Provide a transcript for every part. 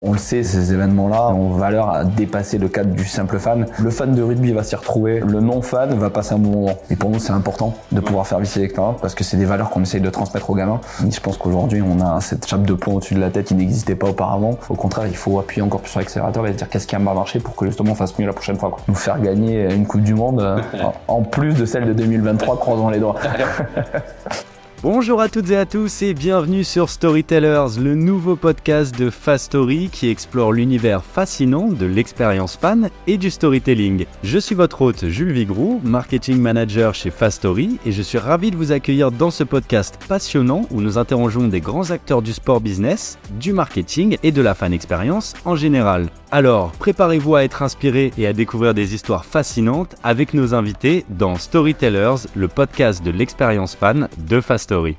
On le sait, ces événements-là ont valeur à dépasser le cadre du simple fan. Le fan de rugby va s'y retrouver, le non-fan va passer un bon moment. Et pour nous, c'est important de pouvoir faire visiter l'expérience parce que c'est des valeurs qu'on essaye de transmettre aux gamins. Je pense qu'aujourd'hui, on a cette chape de plomb au-dessus de la tête qui n'existait pas auparavant. Au contraire, il faut appuyer encore plus sur l'accélérateur et se dire qu'est-ce qui a mal marché pour que justement on fasse mieux la prochaine fois. Nous faire gagner une Coupe du Monde euh, en plus de celle de 2023, croisons les doigts. Bonjour à toutes et à tous et bienvenue sur Storytellers, le nouveau podcast de Fast Story qui explore l'univers fascinant de l'expérience fan et du storytelling. Je suis votre hôte Jules Vigroux, marketing manager chez Fast Story et je suis ravi de vous accueillir dans ce podcast passionnant où nous interrogeons des grands acteurs du sport business, du marketing et de la fan expérience en général. Alors, préparez-vous à être inspiré et à découvrir des histoires fascinantes avec nos invités dans Storytellers, le podcast de l'expérience fan de Fast Story.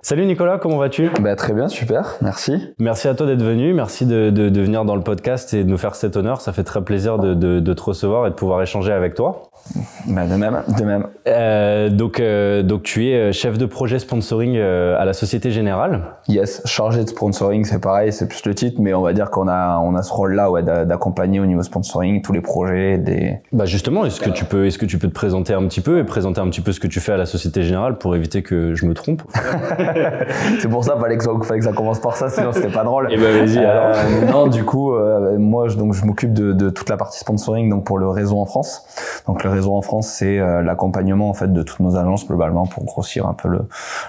Salut Nicolas, comment vas-tu? Bah, Très bien, super, merci. Merci à toi d'être venu, merci de, de, de, venir dans le podcast et de nous faire cet honneur. Ça fait très plaisir de, de te recevoir et de pouvoir échanger avec toi. Bah de même, de même. Euh, donc, euh, donc tu es euh, chef de projet sponsoring euh, à la Société Générale. Yes, chargé de sponsoring, c'est pareil, c'est plus le titre, mais on va dire qu'on a, on a ce rôle-là, ouais, d'accompagner au niveau sponsoring tous les projets des. Bah justement, est-ce que tu peux, est-ce que tu peux te présenter un petit peu et présenter un petit peu ce que tu fais à la Société Générale pour éviter que je me trompe? C'est pour ça, fallait que, ça, fallait que ça commence par ça, sinon c'était pas drôle. Et eh ben vas-y alors. non, du coup, moi, je, donc je m'occupe de, de toute la partie sponsoring, donc pour le réseau en France. Donc le réseau en France, c'est euh, l'accompagnement en fait de toutes nos agences globalement pour grossir un peu le,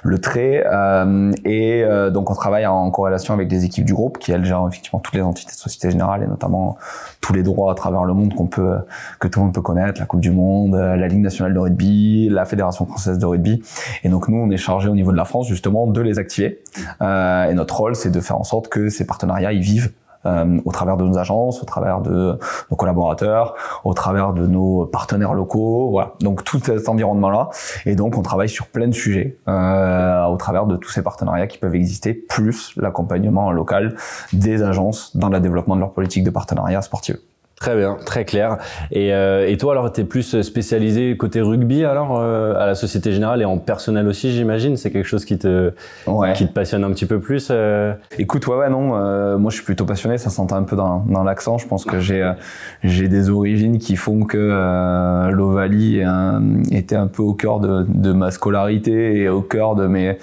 le trait. Euh, et euh, donc on travaille en corrélation avec des équipes du groupe qui elles gèrent effectivement toutes les entités de Société Générale et notamment tous les droits à travers le monde qu'on peut que tout le monde peut connaître, la Coupe du Monde, la Ligue nationale de rugby, la Fédération française de rugby. Et donc nous on est chargé au niveau de la France justement de les activer. et notre rôle c'est de faire en sorte que ces partenariats ils vivent euh, au travers de nos agences, au travers de nos collaborateurs, au travers de nos partenaires locaux, voilà. Donc tout cet environnement-là. Et donc on travaille sur plein de sujets euh, au travers de tous ces partenariats qui peuvent exister, plus l'accompagnement local des agences dans le développement de leur politique de partenariat sportif. Très bien, très clair. Et, euh, et toi, alors, tu es plus spécialisé côté rugby, alors, euh, à la Société Générale et en personnel aussi, j'imagine? C'est quelque chose qui te, qui te passionne un petit peu plus euh? Écoute, ouais, ouais, non. Moi, je suis plutôt passionné. Ça s'entend un peu dans, dans l'accent. Je pense que j'ai j'ai des origines qui font que l'Ovalie était un peu au cœur de, de, ma scolarité et au cœur de, mes,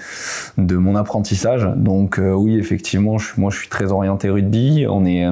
de mon apprentissage. Donc, oui, effectivement, je, moi, je suis très orienté rugby. On est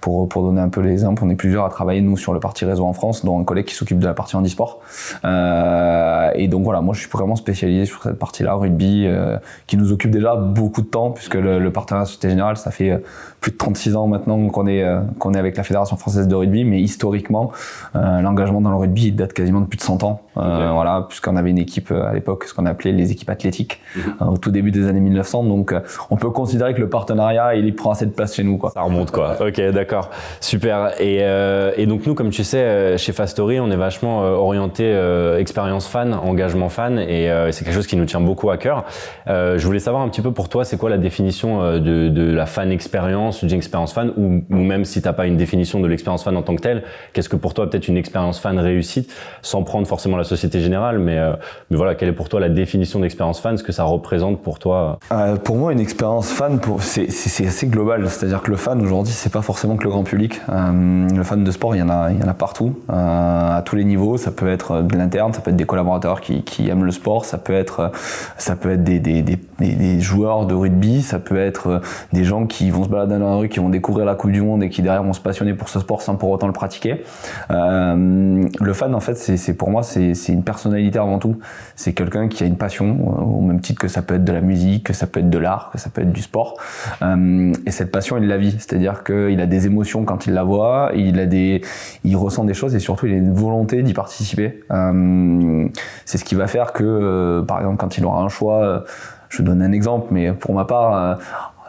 pour, pour donner un peu l'exemple, on est plusieurs à travailler nous sur le parti réseau en France, dont un collègue qui s'occupe de la partie handisport. Euh, et donc voilà, moi je suis vraiment spécialisé sur cette partie-là, rugby, euh, qui nous occupe déjà beaucoup de temps, puisque le, le partenariat Société Générale, ça fait plus de 36 ans maintenant qu'on est, euh, qu'on est avec la Fédération française de rugby, mais historiquement, euh, l'engagement dans le rugby date quasiment de plus de 100 ans. Euh, Voilà, puisqu'on avait une équipe à l'époque, ce qu'on appelait les équipes athlétiques, mhm. au tout début des années 1900. Donc, on peut considérer que le partenariat, il prend assez de place chez nous. Quoi. Ça remonte, quoi. ok, d'accord. Super. Et, et donc, nous, comme tu sais, chez Fastory, on est vachement orienté expérience fan, engagement fan, et c'est quelque chose qui nous tient beaucoup à cœur. je voulais savoir un petit peu pour toi, c'est quoi la définition de, de la fan expérience d'une expérience fan ou, même si t'as pas une définition de l'expérience fan en tant que telle, qu'est-ce que pour toi peut-être une expérience fan réussite sans prendre forcément la société générale, mais, euh, mais voilà, quelle est pour toi la définition d'expérience fan, ce que ça représente pour toi? Euh, Pour moi, une expérience fan, c'est assez global. C'est-à-dire que le fan aujourd'hui, c'est pas forcément que le grand public. Euh, le fan de sport, il y en a, il y en a partout, à tous les niveaux. Ça peut être de l'interne, ça peut être des collaborateurs qui, qui, aiment le sport, ça peut être, ça peut être des, des, des, des joueurs de rugby, ça peut être des gens qui vont se balader dans la rue qui vont découvrir la Coupe du Monde et qui derrière vont se passionner pour ce sport sans pour autant le pratiquer. Euh, le fan, en fait, c'est pour moi, c'est une personnalité avant tout. C'est quelqu'un qui a une passion, euh, au même titre que ça peut être de la musique, que ça peut être de l'art, que ça peut être du sport. Euh, et cette passion, il la vit. C'est-à-dire qu'il a des émotions quand il la voit, a des, il ressent des choses et surtout il a une volonté d'y participer. Euh, c'est ce qui va faire que, euh, par exemple, quand il aura un choix, je donne un exemple, mais pour ma part,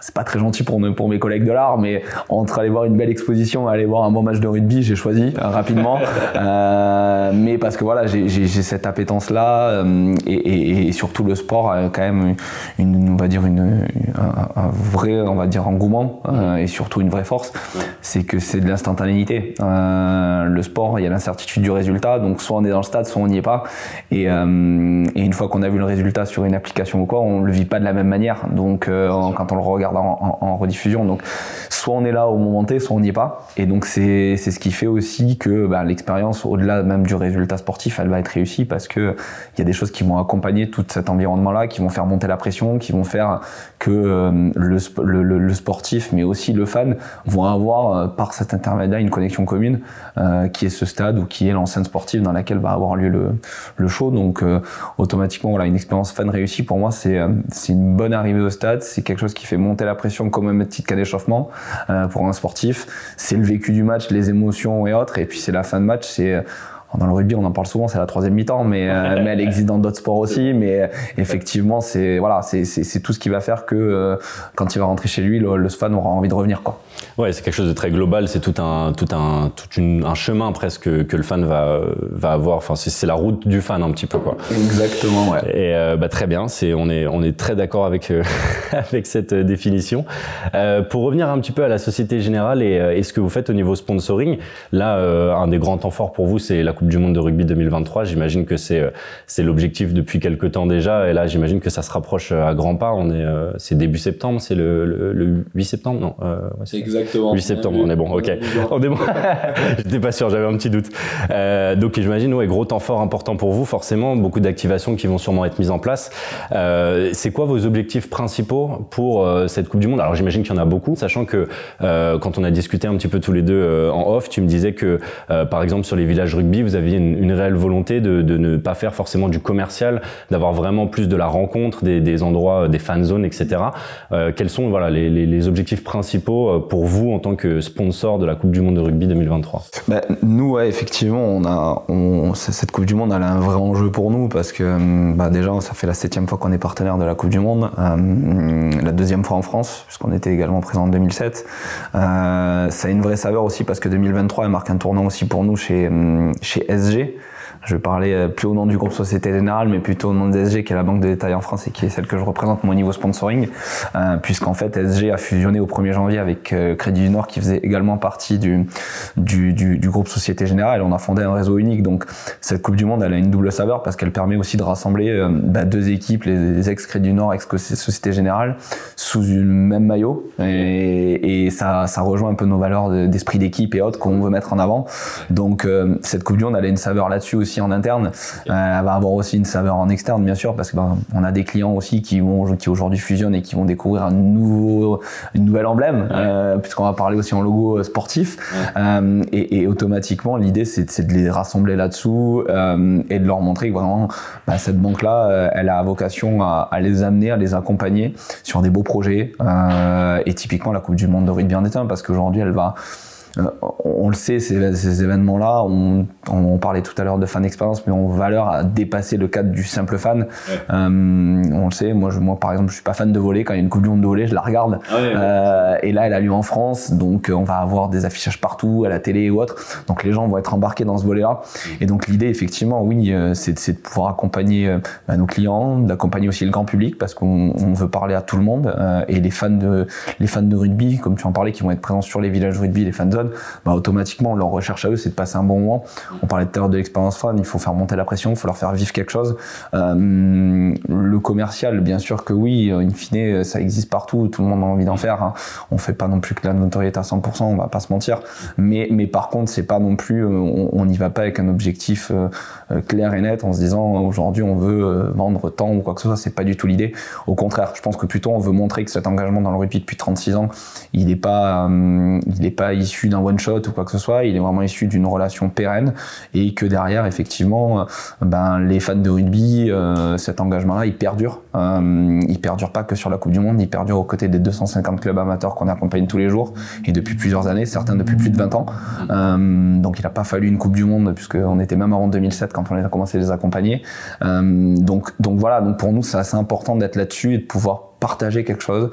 c'est pas très gentil pour, pour mes collègues de l'art, mais entre aller voir une belle exposition et aller voir un bon match de rugby, j'ai choisi euh, rapidement. euh, mais parce que voilà, j'ai cette appétence-là euh, et, et, et, surtout le sport a quand même une, on va dire une, un, un vrai, on va dire engouement euh, et surtout une vraie force, c'est que c'est de l'instantanéité. Le sport, il y a l'incertitude du résultat, donc soit on est dans le stade, soit on n'y est pas. Et, et une fois qu'on a vu le résultat sur une application ou quoi, on le vit pas de la même manière. Donc quand on le regarde en, rediffusion. Donc, soit on est là au moment T, soit on n'y est pas. Et donc, c'est ce qui fait aussi que bah, l'expérience, au-delà même du résultat sportif, elle va être réussie parce que il y a des choses qui vont accompagner tout cet environnement-là, qui vont faire monter la pression, qui vont faire que euh, le, le, sportif, mais aussi le fan, vont avoir euh, par cet intermédiaire une connexion commune, euh, qui est ce stade ou qui est l'enceinte sportive dans laquelle va avoir lieu le, le show. Donc, euh, automatiquement, voilà, une expérience fan réussie pour moi, c'est c'est une bonne arrivée au stade, c'est quelque chose qui fait monter la pression comme un petit cas d'échauffement euh, pour un sportif. C'est le vécu du match, les émotions et autres. Et puis c'est la fin de match, c'est dans le rugby, on en parle souvent, c'est la troisième mi-temps, mais, euh, mais elle existe dans d'autres sports aussi. Mais effectivement, c'est voilà, c'est tout ce qui va faire que euh, quand il va rentrer chez lui, le, le, fan aura envie de revenir, quoi. Ouais, c'est quelque chose de très global. C'est tout un tout un tout une, un chemin presque que le fan va va avoir. Enfin, c'est la route du fan un petit peu, quoi. Exactement, ouais. Et euh, bah, très bien. C'est on est on est très d'accord avec euh, avec cette définition. Euh, pour revenir un petit peu à la Société Générale et, et ce que vous faites au niveau sponsoring, là, un des grands temps forts pour vous, c'est la Coupe du Monde de rugby 2023. J'imagine que c'est c'est l'objectif depuis quelques temps déjà. Et là, j'imagine que ça se rapproche à grands pas. On est c'est début septembre, c'est le, le, le, 8 septembre, non ouais, Exactement. 8 septembre, on est bon, ok. On est bon. J'étais pas sûr, j'avais un petit doute. Euh, donc j'imagine, ouais, gros temps fort important pour vous, forcément, beaucoup d'activations qui vont sûrement être mises en place. Euh, c'est quoi vos objectifs principaux pour euh, cette Coupe du Monde? Alors j'imagine qu'il y en a beaucoup, sachant que euh, quand on a discuté un petit peu tous les deux euh, en off, tu me disais que, euh, par exemple, sur les villages rugby, vous aviez une, une réelle volonté de, ne pas faire forcément du commercial, d'avoir vraiment plus de la rencontre, des, endroits, des fan zones, etc. quels sont voilà les, objectifs principaux pour vous en tant que sponsor de la Coupe du Monde de rugby 2023 bah, Nous, effectivement, on a, cette Coupe du Monde, elle a un vrai enjeu pour nous parce que hum, bah, déjà, ça fait la septième fois qu'on est partenaire de la Coupe du Monde, euh, la deuxième fois en France, puisqu'on était également présent en 2007. Euh, ça a une vraie saveur aussi parce que 2023, elle marque un tournant aussi pour nous chez, chez SG je vais parler euh, plus au nom du groupe Société Générale, mais plutôt au nom de SG, qui est la banque de détail en France et qui est celle que je représente mon niveau sponsoring, euh, puisqu'en fait SG a fusionné au 1er janvier avec euh, Crédit du Nord, qui faisait également partie du, groupe Société Générale. On a fondé un réseau unique, donc cette Coupe du Monde, elle a une double saveur parce qu'elle permet aussi de rassembler bah, deux équipes, les, ex-Crédit du Nord, ex-Société Générale, sous une même maillot, et, ça, rejoint un peu nos valeurs d'esprit d'équipe et autres qu'on veut mettre en avant. Donc cette Coupe du Monde, elle a une saveur là-dessus aussi en interne. Euh, elle va avoir aussi une saveur en externe, bien sûr, parce que ben, on a des clients aussi qui vont, qui aujourd'hui fusionnent et qui vont découvrir un nouveau, une nouvelle emblème, euh, puisqu'on va parler aussi en logo euh, sportif. Euh, et, et, automatiquement, l'idée, c'est de les rassembler là-dessous et de leur montrer que vraiment, bah, cette banque-là, elle a vocation à, à, les amener, à les accompagner sur des beaux projets. et typiquement, la Coupe du Monde de rugby en est un, parce qu'aujourd'hui, elle va on le sait, ces, ces événements-là, on, on, parlait tout à l'heure de fan expérience, mais ont valeur à dépasser le cadre du simple fan. Ouais. Euh, on le sait, moi, je, moi par exemple, je suis pas fan de voler. Quand il y a une Coupe du Monde de voler, je la regarde. Ah ouais, euh, et là, elle a lieu en France, donc on va avoir des affichages partout, à la télé ou autre. Donc les gens vont être embarqués dans ce volet-là. Et donc l'idée, effectivement, oui, euh, c'est de pouvoir accompagner euh, bah, nos clients, d'accompagner aussi le grand public, parce qu'on veut parler à tout le monde. Euh, et les fans de les fans de rugby, comme tu en parlais, qui vont être présents sur les villages rugby, les fan bah, automatiquement, leur recherche à eux, c'est de passer un bon moment. On parlait tout à l'heure de l'expérience fan, il faut faire monter la pression, il faut leur faire vivre quelque chose. Euh, le commercial, bien sûr que oui, in fine, ça existe partout, tout le monde a envie d'en faire. Hein. On fait pas non plus que la notoriété à 100%, on va pas se mentir. Mais, mais par contre, c'est pas non plus, on n'y va pas avec un objectif euh, clair et net en se disant aujourd'hui on veut euh, vendre tant ou quoi que ce soit, c'est pas du tout l'idée. Au contraire, je pense que plutôt on veut montrer que cet engagement dans le rugby depuis 36 ans, il n'est pas, euh, il pas issu d'un one shot ou quoi que ce soit, il est vraiment issu d'une relation pérenne et que derrière, effectivement, euh, ben, les fans de rugby, euh, cet engagement-là, il perdure. Euh, il perdure pas que sur la Coupe du Monde, il perdure aux côtés des 250 clubs amateurs qu'on accompagne tous les jours et depuis plusieurs années, certains depuis plus de 20 ans. Donc il n'a pas fallu une Coupe du Monde puisqu'on était même avant 2007 quand on a commencé à les accompagner. Donc, donc voilà, donc pour nous, c'est assez important d'être là-dessus et de pouvoir partager quelque chose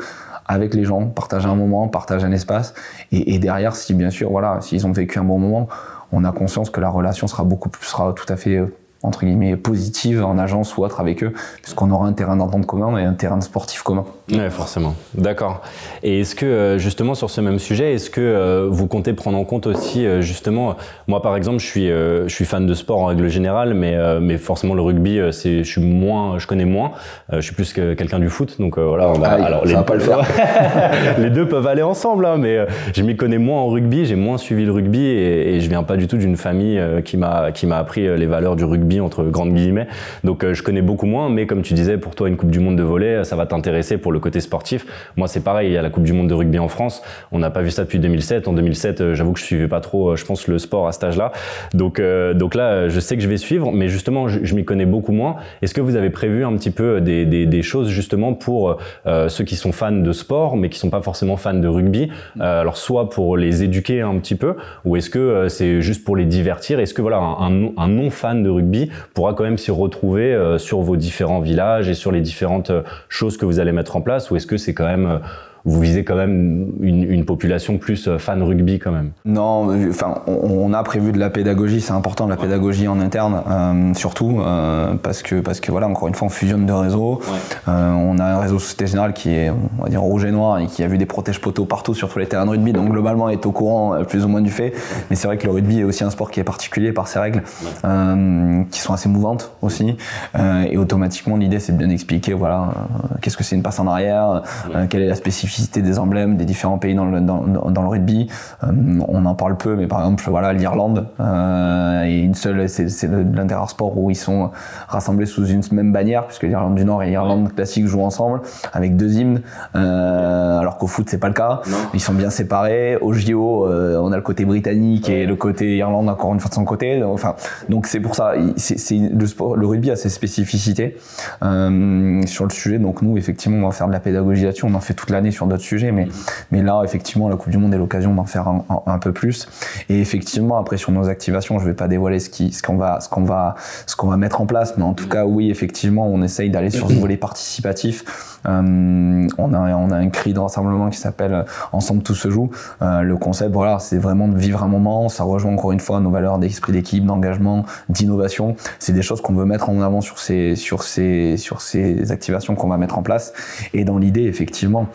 avec les gens, partager un moment, partager un espace. Et, derrière, si bien sûr, voilà, s'ils ont vécu un bon moment, on a conscience que la relation sera beaucoup plus, sera tout à fait euh, entre guillemets positive en agence ou autre avec eux, puisqu'on aura un terrain d'entente commun et un terrain sportif commun. Oui, forcément. D'accord. Et est-ce que euh, justement sur ce même sujet, est-ce que euh, vous comptez prendre en compte aussi euh, justement, moi par exemple, je suis je suis fan de sport en règle générale, mais mais forcément le rugby, c'est je suis moins, je connais moins. je suis plus que quelqu'un du foot, donc voilà. On va, alors, ça les, va pas le faire. les deux peuvent aller ensemble, hein, mais je m'y connais moins en rugby, j'ai moins suivi le rugby et, et je viens pas du tout d'une famille qui m'a qui m'a appris les valeurs du rugby entre grandes guillemets. Donc je connais beaucoup moins, mais comme tu disais, pour toi une Coupe du Monde de volley, ça va t'intéresser pour le côté sportif. Moi c'est pareil, il y a la Coupe du Monde de rugby en France. On n'a pas vu ça depuis 2007. En 2007, euh, j'avoue que je suivais pas trop, euh, je pense le sport à cet âge-là. Donc donc là, je sais que je vais suivre, mais justement je, m'y connais beaucoup moins. Est-ce que vous avez prévu un petit peu des, des, choses justement pour ceux qui sont fans de sport, mais qui sont pas forcément fans de rugby Alors soit pour les éduquer un petit peu, ou est-ce que c'est juste pour les divertir? Est-ce que voilà un, un non fan de rugby pourra quand même s'y retrouver euh, sur vos différents villages et sur les différentes euh, choses que vous allez mettre en place? Ou est-ce que c'est quand même euh, vous visez quand même une, une, population plus euh, fan rugby quand même. Non, enfin, on, a prévu de la pédagogie, c'est important de la pédagogie en interne, euh, surtout euh, parce que parce que voilà, encore une fois, on fusionne de réseaux. Euh, on a un réseau Société Générale qui est, on va dire rouge et noir et qui a vu des protèges poteaux partout sur tous les terrains de rugby, donc globalement est au courant plus ou moins du fait. Mais c'est vrai que le rugby est aussi un sport qui est particulier par ses règles, qui sont assez mouvantes aussi. et automatiquement, l'idée c'est de bien expliquer, voilà, qu'est-ce que c'est une passe en arrière, quelle est la spécificité des emblèmes des différents pays dans le, dans, dans le rugby. Euh, on en parle peu, mais par exemple, voilà, l'Irlande euh, et une seule, c'est l'un des rares sports où ils sont rassemblés sous une même bannière, puisque l'Irlande du Nord et l'Irlande classique jouent ensemble avec deux hymnes, euh, alors qu'au foot c'est pas le cas. Ils sont bien séparés. Au JO, on a le côté britannique et le côté Irlande encore une fois de son côté. Enfin, donc c'est pour ça. C'est le sport, le rugby a ses spécificités euh, sur le sujet. Donc nous, effectivement, on va faire de la pédagogie là-dessus. On en fait toute l'année sur d'autres sujets, mais, mais là, effectivement, la Coupe du Monde est l'occasion d'en faire un, peu plus. Et effectivement, après, sur nos activations, je vais pas dévoiler ce qu'on va, ce va, ce va mettre en place, mais en tout cas, oui, effectivement, on essaye d'aller sur ce volet participatif. Euh, on, a, on a un cri de rassemblement qui s'appelle Ensemble tout se joue. Euh, le concept, voilà, c'est vraiment de vivre un moment. Ça rejoint encore une fois nos valeurs d'esprit d'équipe, d'engagement, d'innovation. C'est des choses qu'on veut mettre en avant sur ces, sur ces, sur ces activations qu'on va mettre en place. Et dans l'idée, effectivement,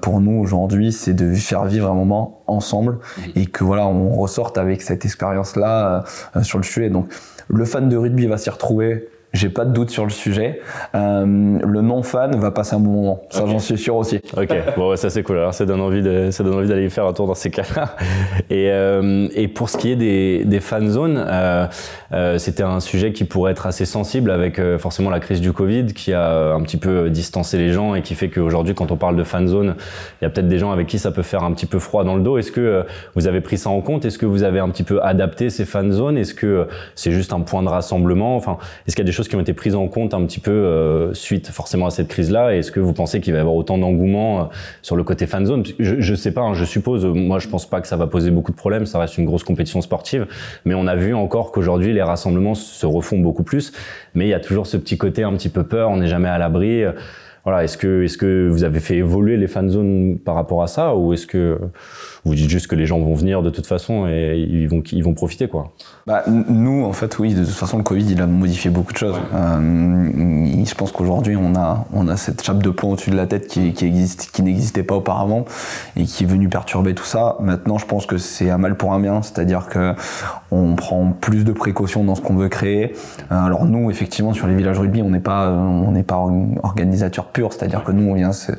pour nous aujourd'hui, c'est de faire vivre un moment ensemble et que voilà, on ressorte avec cette expérience-là euh, sur le sujet. Donc, le fan de rugby va s'y retrouver j'ai pas de doute sur le sujet. Euh, le non fan va passer un bon moment. Ça, j'en suis sûr aussi. Ok, bon, ça c'est cool. Alors, ça donne envie de, ça donne envie d'aller faire un tour dans ces cas-là. Et, euh, et pour ce qui est des, des fan zones, euh, euh, c'était un sujet qui pourrait être assez sensible avec euh, forcément la crise du Covid qui a un petit peu distancé les gens et qui fait qu'aujourd'hui, quand on parle de fan zone, il y a peut-être des gens avec qui ça peut faire un petit peu froid dans le dos. Est-ce que euh, vous avez pris ça en compte? Est-ce que vous avez un petit peu adapté ces fan zones? Est-ce que c'est juste un point de rassemblement? Enfin, est-ce qu'il y a des choses qui ont été prises en compte un petit peu euh, suite forcément à cette crise-là Est-ce que vous pensez qu'il va y avoir autant d'engouement euh, sur le côté fan zone? Je, je sais pas, hein, je suppose. Moi, je pense pas que ça va poser beaucoup de problèmes. Ça reste une grosse compétition sportive, mais on a vu encore qu'aujourd'hui les rassemblements se refont beaucoup plus. Mais il y a toujours ce petit côté un petit peu peur. On n'est jamais à l'abri. Voilà, est-ce que est-ce que vous avez fait évoluer les fan zones par rapport à ça, ou est-ce que vous dites juste que les gens vont venir de toute façon et ils vont, ils vont profiter quoi? Bah, nous, en fait, oui, de toute façon, le Covid, il a modifié beaucoup de choses. Euh, je pense qu'aujourd'hui, on a, on a cette chape de plomb au-dessus de la tête qui, qui existe, qui n'existait pas auparavant et qui est venue perturber tout ça. Maintenant, je pense que c'est un mal pour un bien, c'est-à-dire que on prend plus de précautions dans ce qu'on veut créer. Euh, alors nous, effectivement, sur les villages rugby, on n'est pas, on n'est pas organisateur pur, c'est-à-dire que nous, on vient se,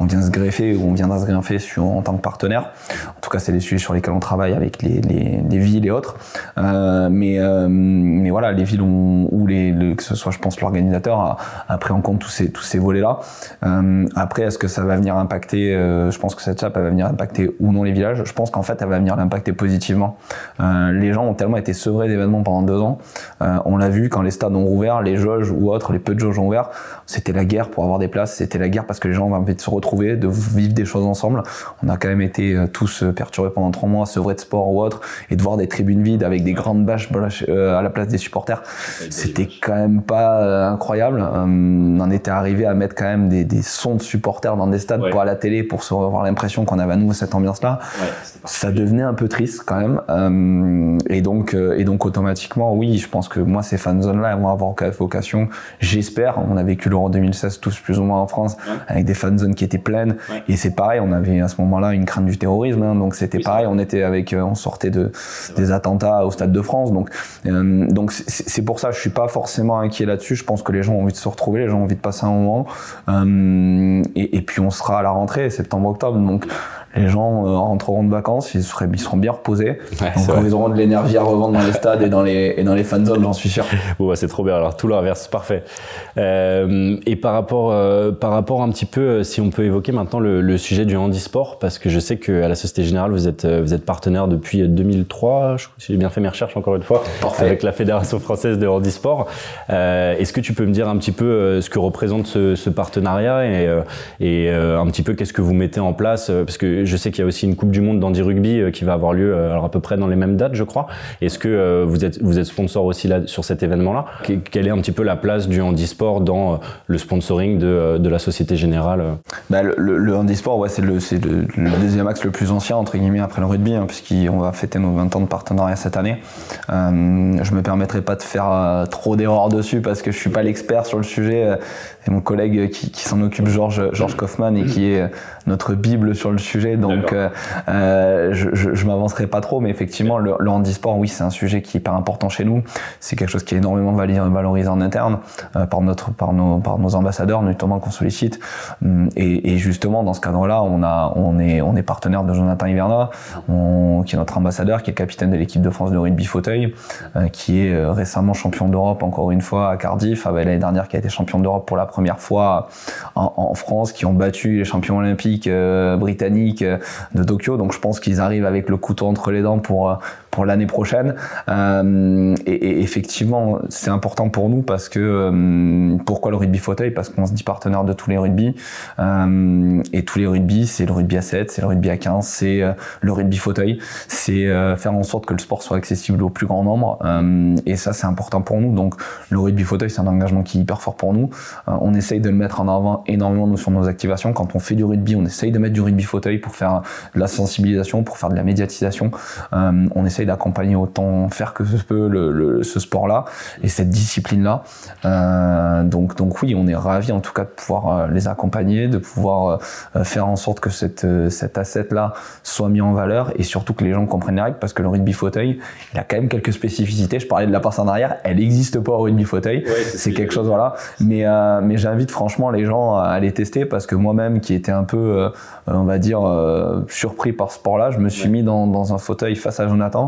on vient se greffer ou on viendra se greffer en tant que partenaire. En tout cas, c'est les sujets sur lesquels on travaille avec les, les, les villes et autres. Euh, mais, euh, mais voilà, les villes ont, ou les, que ce soit, je pense, l'organisateur a, pris en compte tous ces, tous ces volets-là. Euh, après, est-ce que ça va venir impacter Je pense que cette chape, va venir impacter ou non les villages. Je pense qu'en fait, elle va venir l'impacter positivement. Les gens ont tellement été sevrés d'événements pendant deux ans. on l'a vu quand les stades ont rouvert, les jauges ou autres, les peu de jauges ont ouvert. C'était la guerre pour avoir des places places, c'était la guerre parce que les gens avaient envie de se retrouver, de vivre des choses ensemble. On a quand même été tous perturbés pendant trois mois, sevrés de sport ou autre, et de voir des tribunes vides avec des grandes bâches à la place des supporters, c'était quand même pas incroyable. on en était arrivé à mettre quand même des, des sons de supporters dans des stades pour à la télé pour se avoir l'impression qu'on avait à nouveau cette ambiance-là. ça devenait un peu triste quand même. et donc, et donc automatiquement, oui, je pense que moi ces fan zones-là vont avoir vocation. J'espère. On a vécu l'Euro 2016 tous plus ou moins en France avec des fan zones qui étaient pleines. Et c'est pareil, on avait à ce moment-là une crainte du terrorisme. Hein, donc c'était pareil. On était avec, euh, on sortait de des attentats au Stade de France. Donc euh, donc c'est pour ça, je suis pas forcément inquiet là-dessus. Je pense que les gens ont envie de se retrouver, les gens ont envie de passer un moment. Euh, et, et, puis on sera à la rentrée, septembre-octobre. Donc les gens euh, rentreront de vacances, ils, seraient, ils seront bien reposés. donc ils auront de l'énergie à revendre dans les stades et dans les, et dans les fan zones, j'en suis sûr. Bon, bah, c'est trop bien. Alors tout l'inverse, parfait. Euh, et par rapport, euh, par rapport un petit peu, euh, si on peut évoquer maintenant le, le sujet du handisport, parce que je sais qu'à la Société Générale, vous êtes, vous êtes partenaire depuis 2003, je, si j'ai bien fait mes recherches encore une fois, avec la Fédération française de handisport. Euh, Est-ce que tu peux me dire un petit peu ce que représente ce, ce partenariat et, et un petit peu qu'est-ce que vous mettez en place? Parce que je sais qu'il y a aussi une Coupe du Monde d'Andy Rugby euh, qui va avoir lieu euh, à peu près dans les mêmes dates, je crois. Est-ce que euh, vous êtes sponsor aussi sur cet événement-là? Quelle est un petit peu la place du handisport dans le sponsoring de, la Société Générale? Bah, le, le, handisport, ouais, c'est le, le, le, deuxième axe le plus ancien entre guillemets après le rugby, hein, puisqu'on va fêter nos 20 ans de partenariat cette année. Euh, je me permettrai pas de faire trop d'erreurs dessus parce que je suis pas l'expert sur le sujet. C'est mon collègue qui, s'en occupe, Georges Kaufmann, et qui est notre bible sur le sujet donc euh, euh, je, je, je m'avancerai pas trop, mais effectivement, le, le handisport, oui, c'est un sujet qui est hyper important chez nous. C'est quelque chose qui est énormément valorisé en interne euh, par notre, par nos, par nos ambassadeurs, notamment qu'on sollicite. Hum, et, et, justement, dans ce cadre-là, on a, on est, on est partenaire de Jonathan Hiverna, on, qui est notre ambassadeur, qui est capitaine de l'équipe de France de rugby fauteuil, euh, qui est récemment champion d'Europe encore une fois à Cardiff, avec l'année dernière qui a été champion d'Europe pour la première fois en, en, France, qui ont battu les champions olympiques britanniques de Tokyo. Donc je pense qu'ils arrivent avec le couteau entre les dents pour euh, pour l'année prochaine. Euh, et, effectivement, c'est important pour nous parce que euh, pourquoi le rugby fauteuil? Parce qu'on se dit partenaire de tous les rugby euh, et tous les rugby, c'est le rugby à 7, c'est le rugby à 15, c'est le rugby fauteuil, c'est faire en sorte que le sport soit accessible au plus grand nombre. et ça, c'est important pour nous. Donc le rugby fauteuil, c'est un engagement qui est hyper fort pour nous. on essaye de le mettre en avant énormément sur nos activations. Quand on fait du rugby, on essaye de mettre du rugby fauteuil pour faire de la sensibilisation, pour faire de la médiatisation. on essaye d'accompagner autant faire que ce peut le, le, ce sport-là et cette discipline-là. Euh, donc, donc oui, on est ravi en tout cas de pouvoir euh, les accompagner, de pouvoir euh, faire en sorte que cette, cet asset-là soit mis en valeur et surtout que les gens comprennent les règles parce que le rugby fauteuil, il a quand même quelques spécificités. Je parlais de la passe en arrière, elle n'existe pas au rugby fauteuil. Ouais, c'est quelque chose, voilà. Mais, euh, mais j'invite franchement les gens à les tester parce que moi-même qui était un peu, on va dire, surpris par ce sport-là, je me suis ouais. mis dans, dans un fauteuil face à Jonathan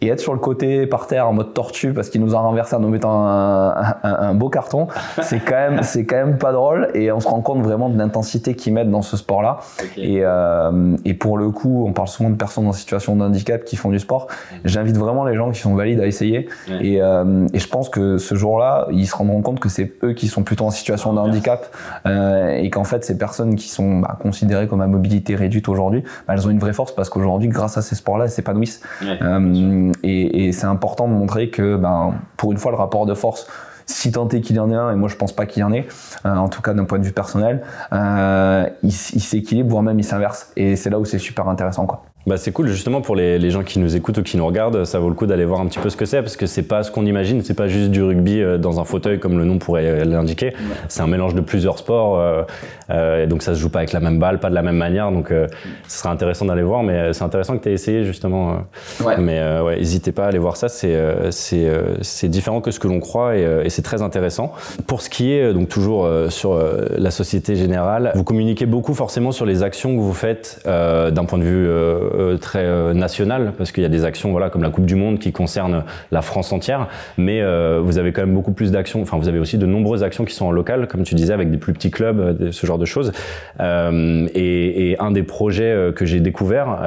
et être sur le côté par terre en mode tortue parce qu'il nous a renversé en nous mettant un, un, un beau carton, c'est quand même c'est quand même pas drôle et on se rend compte vraiment de l'intensité qu'ils mettent dans ce sport-là. Okay. Et, euh, et pour le coup, on parle souvent de personnes en situation de handicap qui font du sport. J'invite vraiment les gens qui sont valides à essayer. Ouais. Et, euh, et, je pense que ce jour-là, ils se rendront compte que c'est eux qui sont plutôt en situation de handicap euh, et qu'en fait ces personnes qui sont bah, considérées comme à mobilité réduite aujourd'hui, bah, elles ont une vraie force parce qu'aujourd'hui, grâce à ces sports-là, elles s'épanouissent. Ouais, et, c'est important de montrer que, ben, pour une fois, le rapport de force si tant est qu'il y en ait un, et moi je pense pas qu'il y en ait, euh, en tout cas d'un point de vue personnel, euh, il, il s'équilibre, voire même il s'inverse. Et c'est là où c'est super intéressant. Quoi. Bah c'est cool justement pour les, les, gens qui nous écoutent ou qui nous regardent, ça vaut le coup d'aller voir un petit peu ce que c'est parce que c'est pas ce qu'on imagine, c'est pas juste du rugby euh, dans un fauteuil comme le nom pourrait l'indiquer. Ouais. C'est un mélange de plusieurs sports, euh, euh, et donc ça se joue pas avec la même balle, pas de la même manière, donc euh, ce sera intéressant d'aller voir. Mais c'est intéressant que tu aies essayé justement. Euh. Ouais. Mais ouais, n'hésitez pas à aller voir ça, c'est c'est c'est différent que ce que l'on croit et, et c'est très intéressant. Pour ce qui est donc toujours sur la Société Générale, vous communiquez beaucoup forcément sur les actions que vous faites d'un point de vue très national parce qu'il y a des actions voilà comme la Coupe du Monde qui concernent la France entière, mais vous avez quand même beaucoup plus d'actions. Enfin, vous avez aussi de nombreuses actions qui sont en local, comme tu disais, avec des plus petits clubs, ce genre de choses. Et, et, un des projets que j'ai découvert,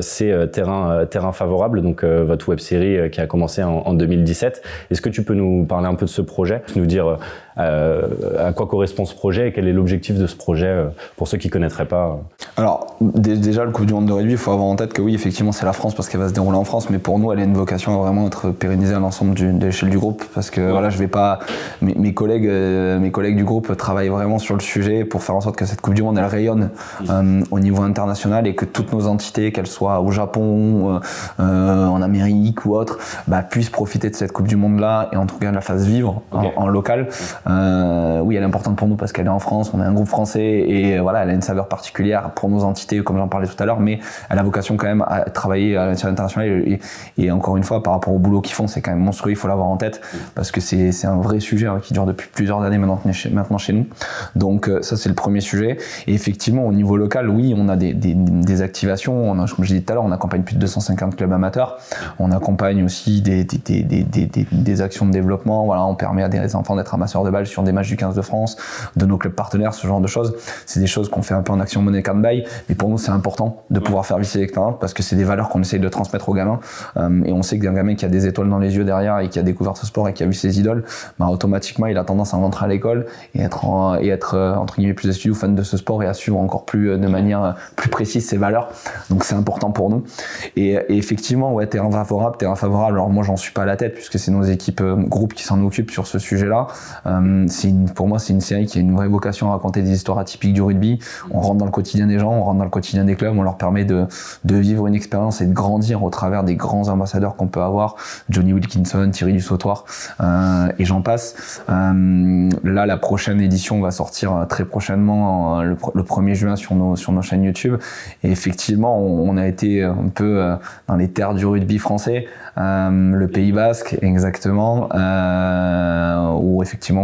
c'est Terrain Terrain favorable, donc votre web série qui a commencé en, en 2017. Est-ce que tu peux nous parler un peu de ce projet, nous dire euh, à quoi correspond ce projet et quel est l'objectif de ce projet euh, pour ceux qui ne connaîtraient pas Alors, déjà, le Coupe du Monde de rugby, il faut avoir en tête que oui, effectivement, c'est la France parce qu'elle va se dérouler en France, mais pour nous, elle a une vocation à vraiment être pérennisée à l'ensemble de l'échelle du groupe parce que voilà, je vais pas. Mes, collègues, euh, mes collègues du groupe travaillent vraiment sur le sujet pour faire en sorte que cette Coupe du Monde, elle rayonne au niveau international et que toutes nos entités, qu'elles soient au Japon, en Amérique ou autre, bah, puissent profiter de cette Coupe du Monde-là et en tout cas la fasse vivre en, local. Euh, oui, elle est importante pour nous parce qu'elle est en France, on est un groupe français et euh, voilà, elle a une saveur particulière pour nos entités, comme j'en parlais tout à l'heure, mais elle a vocation quand même à travailler à l'international et, et, encore une fois, par rapport au boulot qu'ils font, c'est quand même monstrueux, il faut l'avoir en tête parce que c'est un vrai sujet hein, qui dure depuis plusieurs années maintenant, maintenant chez nous. Donc euh, ça, c'est le premier sujet. Et effectivement, au niveau local, oui, on a des, activations. Comme je disais tout à l'heure, on accompagne plus de 250 clubs amateurs. On accompagne aussi des, actions de développement. Voilà, on permet à des enfants d'être amasseurs de sur des matchs du 15 de France, de nos clubs partenaires, ce genre de choses. C'est des choses qu'on fait un peu en action monnaie card buy, mais pour nous c'est important de pouvoir faire visser l'expérience parce que c'est des valeurs qu'on essaye de transmettre aux gamins. Euh, et on sait qu'un gamin qui a des étoiles dans les yeux derrière et qui a découvert ce sport et qui a vu ses idoles, bah, automatiquement il a tendance à rentrer à l'école et être et être euh, entre guillemets plus assidu ou fan de ce sport et à suivre encore plus euh, de manière plus précise ses valeurs. Donc c'est important pour nous. Et, effectivement, ouais, terrain favorable, terrain favorable. Alors moi j'en suis pas à la tête puisque c'est nos équipes groupes qui s'en occupent sur ce sujet-là c'est pour moi, c'est une série qui a une vraie vocation à raconter des histoires atypiques du rugby. On rentre dans le quotidien des gens, on rentre dans le quotidien des clubs, on leur permet de, vivre une expérience et de grandir au travers des grands ambassadeurs qu'on peut avoir, Johnny Wilkinson, Thierry du Sautoir, euh, et j'en passe. Euh, là, la prochaine édition va sortir euh, très prochainement, le, le, 1er juin sur nos, chaînes YouTube. Et effectivement, on, a été un peu euh, dans les terres du rugby français. Euh, le Pays Basque exactement, euh, où effectivement,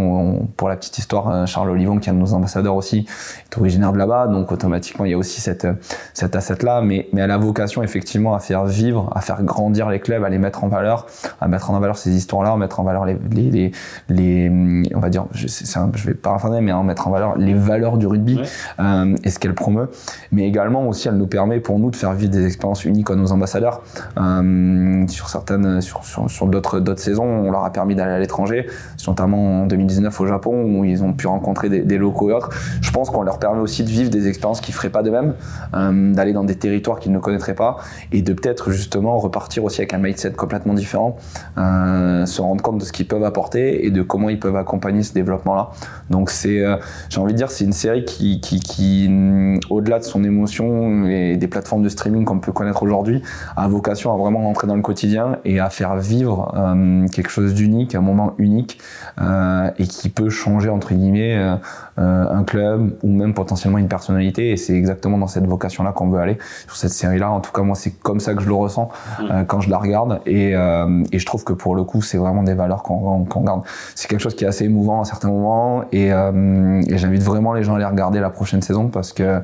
pour la petite histoire, euh, Charles Olivon, qui est un de nos ambassadeurs aussi, est originaire de là-bas, donc automatiquement il y a aussi cette, cet asset-là, mais, mais elle a vocation effectivement à faire vivre, à faire grandir les clubs, à les mettre en valeur, à mettre en valeur ces histoires-là, à mettre en valeur les, les, les, on va dire, je, je vais paraphraser, mais à mettre en valeur les valeurs du rugby euh, et ce qu'elle promeut, mais également aussi elle nous permet pour nous de faire vivre des expériences uniques à nos ambassadeurs euh, sur certaines, sur, sur, sur d'autres, d'autres saisons, on leur a permis d'aller à l'étranger, notamment en 2019 au Japon où ils ont pu rencontrer des, locaux et. Je pense qu'on leur permet aussi de vivre des expériences qu'ils feraient pas de même, euh, d'aller dans des territoires qu'ils ne connaîtraient pas et de peut-être justement repartir aussi avec un mindset complètement différent, euh, se rendre compte de ce qu'ils peuvent apporter et de comment ils peuvent accompagner ce développement-là. Donc c'est, euh, j'ai envie de dire, c'est une série qui, qui, qui mm, au-delà de son émotion et des plateformes de streaming qu'on peut connaître aujourd'hui, a vocation à vraiment rentrer dans le quotidien et à faire vivre euh, quelque chose d'unique, un moment unique euh, et qui peut changer entre guillemets euh, un club ou même potentiellement une personnalité. Et c'est exactement dans cette vocation-là qu'on veut aller sur cette série-là. En tout cas, moi, c'est comme ça que je le ressens mmh. quand je la regarde. Et, et, je trouve que pour le coup, c'est vraiment des valeurs qu'on qu garde. C'est quelque chose qui est assez émouvant à certains moments. Et, et j'invite vraiment les gens à aller regarder la prochaine saison parce que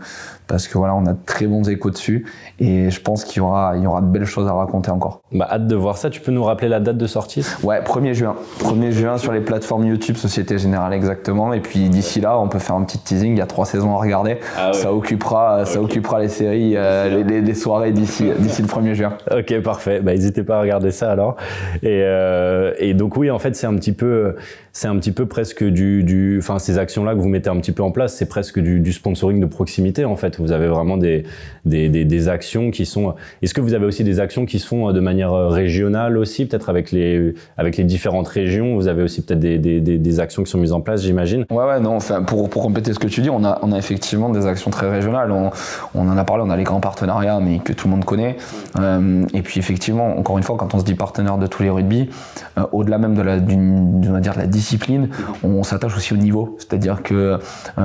parce que voilà, on a de très bons échos dessus et je pense qu'il y aura, il y aura de belles choses à raconter encore. Bah, hâte de voir ça. Tu peux nous rappeler la date de sortie? Ouais, 1er juin. 1er juin sur les plateformes YouTube, Société Générale exactement. Et puis d'ici là, on peut faire un petit teasing. Il y a trois saisons à regarder. Ah ça occupera, ça occupera les séries, euh, les, les, soirées d'ici, d'ici le 1er juin. Ok, parfait. Bah, n'hésitez pas à regarder ça alors. Et, euh, et donc oui, en fait, c'est un petit peu, c'est un petit peu presque du, du, enfin ces actions-là que vous mettez un petit peu en place, c'est presque du, du sponsoring de proximité en fait. Vous avez vraiment des, des, des, actions qui sont. Est-ce que vous avez aussi des actions qui se font de manière régionale aussi, peut-être avec les avec les différentes régions? Vous avez aussi peut-être des, des, actions qui sont mises en place, j'imagine? Ouais, ouais, non. Enfin, pour pour compléter ce que tu dis, on a on a effectivement des actions très régionales. On, on en a parlé, on a les grands partenariats, mais que tout le monde connaît. Euh, et puis effectivement, encore une fois, quand on se dit partenaire de tous les rugby, euh, au-delà même de la on va dire la discipline, on s'attache aussi au niveau. C'est-à-dire que euh,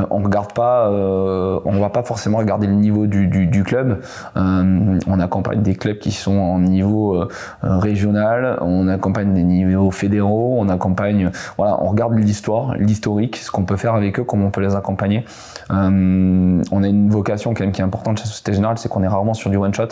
on regarde pas, euh, on va pas forcément regarder le niveau du, du, du club. Euh, on accompagne des clubs qui sont en niveau euh, régional, on accompagne des niveaux fédéraux, on accompagne, voilà, on regarde l'histoire, l'historique, ce qu'on peut faire avec eux, comment on peut les accompagner. On a une vocation quand même qui est importante chez Société général, c'est qu'on est rarement sur du one shot,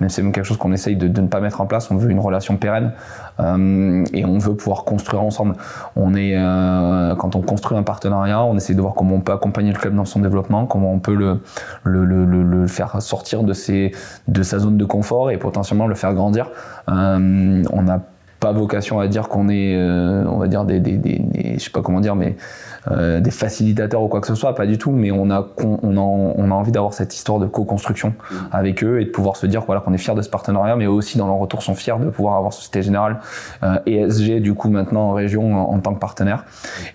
mais c'est même quelque chose qu'on essaye de, ne pas mettre en place. On veut une relation pérenne euh, et on veut pouvoir construire ensemble. On est, euh, quand on construit un partenariat, on essaie de voir comment on peut accompagner le club dans son développement, comment on peut le, faire sortir de, sa zone de confort et potentiellement le faire grandir. Euh, on n'a pas vocation à dire qu'on est, euh, on va dire des, des, des, des, je sais pas comment dire, mais euh, des facilitateurs ou quoi que ce soit, pas du tout, mais on a, on a, on a envie d'avoir cette histoire de co-construction mmh. avec eux et de pouvoir se dire voilà, qu'on est fiers de ce partenariat, mais aussi dans leur retour sont fiers de pouvoir avoir Société Générale euh, et SG du coup maintenant en région en, en tant que partenaire.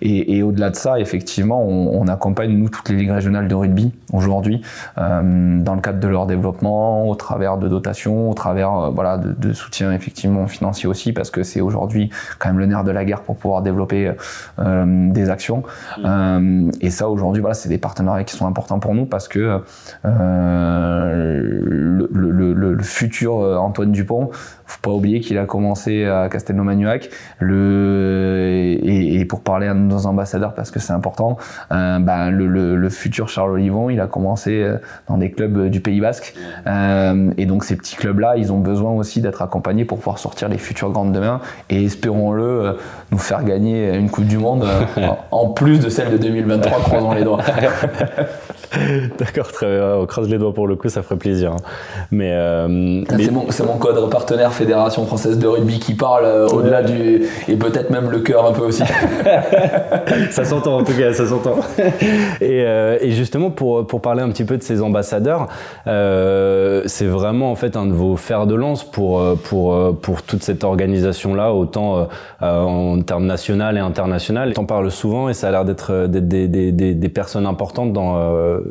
Et, et au-delà de ça, effectivement, on, on, accompagne nous toutes les ligues régionales de rugby aujourd'hui euh, dans le cadre de leur développement, au travers de dotations, au travers euh, voilà de, de, soutien effectivement financier aussi, parce que c'est aujourd'hui quand même le nerf de la guerre pour pouvoir développer euh, des actions. Euh, et ça, aujourd'hui, voilà, c'est des partenariats qui sont importants pour nous parce que euh, le, futur Antoine Dupont, faut pas oublier qu'il a commencé à Castelnau-Manuac. Le et, et, pour parler à nos ambassadeurs parce que c'est important, euh, ben le, le, le, futur Charles Olivon, il a commencé euh, dans des clubs du Pays Basque. Euh, et donc ces petits clubs-là, ils ont besoin aussi d'être accompagnés pour pouvoir sortir les futures grandes demain et espérons-le euh, nous faire gagner une Coupe du Monde en plus de celle de 2023. croisons les doigts. D'accord, très bien. On croise les doigts pour le coup, ça ferait plaisir. Hein. Mais, euh, mais... c'est mon, mon code partenaire Fédération française de rugby qui parle euh, au-delà du et peut-être même le cœur un peu aussi. ça s'entend en tout cas, ça s'entend. Et, euh, et, justement pour pour parler un petit peu de ces ambassadeurs, euh, c'est vraiment en fait un de vos fers de lance pour pour pour toute cette organisation là, autant en termes national et international. T'en parles souvent et ça a l'air d'être des, des, des, des, personnes importantes dans,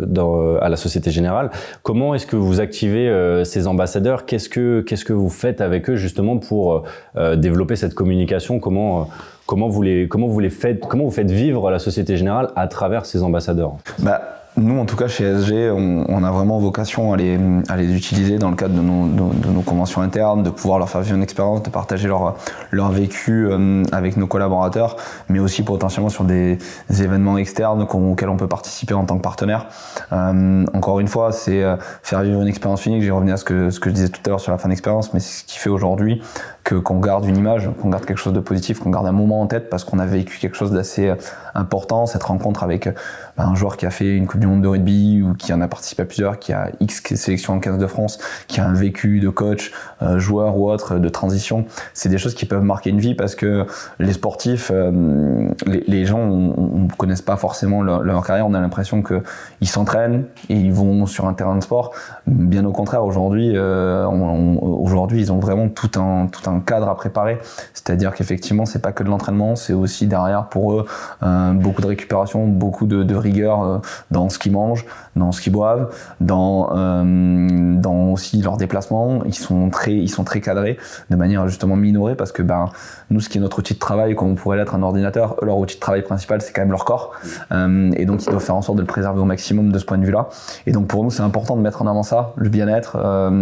dans à la Société Générale. Comment est-ce que vous activez ces ambassadeurs? Qu'est-ce que qu'est-ce que vous faites avec eux justement pour euh, développer cette communication? Comment euh, comment vous les comment vous les faites comment vous faites vivre la Société Générale à travers ces ambassadeurs? Bah, nous, en tout cas, chez SG, on, on, a vraiment vocation à les, à les utiliser dans le cadre de nos, de, de nos, conventions internes, de pouvoir leur faire vivre une expérience, de partager leur, leur vécu euh, avec nos collaborateurs, mais aussi potentiellement sur des, événements externes auxquels on peut participer en tant que partenaire. Euh, encore une fois, c'est euh, faire vivre une expérience unique. J'ai revenu à ce que, ce que je disais tout à l'heure sur la fin d'expérience, mais c'est ce qui fait aujourd'hui qu'on garde une image, qu'on garde quelque chose de positif, qu'on garde un moment en tête parce qu'on a vécu quelque chose d'assez euh, important, cette rencontre avec bah, un joueur qui a fait une Coupe du Monde de rugby ou qui en a participé à plusieurs, qui a X sélections en 15 de France, qui a un vécu de coach, euh, joueur ou autre, de transition. C'est des choses qui peuvent marquer une vie parce que les sportifs, euh, les, gens ne connaissent pas forcément leur, carrière. On a l'impression qu'ils s'entraînent et ils vont sur un terrain de sport. Bien au contraire, aujourd'hui, euh, aujourd'hui, ils ont vraiment tout un, tout un cadre à préparer. C'est-à-dire qu'effectivement, c'est pas que de l'entraînement, c'est aussi derrière pour eux euh, beaucoup de récupération, beaucoup de, rigueur euh, dans ce qu'ils mangent, dans ce qu'ils boivent, dans, euh, dans aussi leurs déplacements. Ils sont très, ils sont très cadrés de manière justement minorer parce que ben nous, ce qui est notre outil de travail, comme on pourrait l'être un ordinateur, leur outil de travail principal, c'est quand même leur corps. Et donc, ils doivent faire en sorte de le préserver au maximum de ce point de vue-là. Et donc, pour nous, c'est important de mettre en avant ça, le bien-être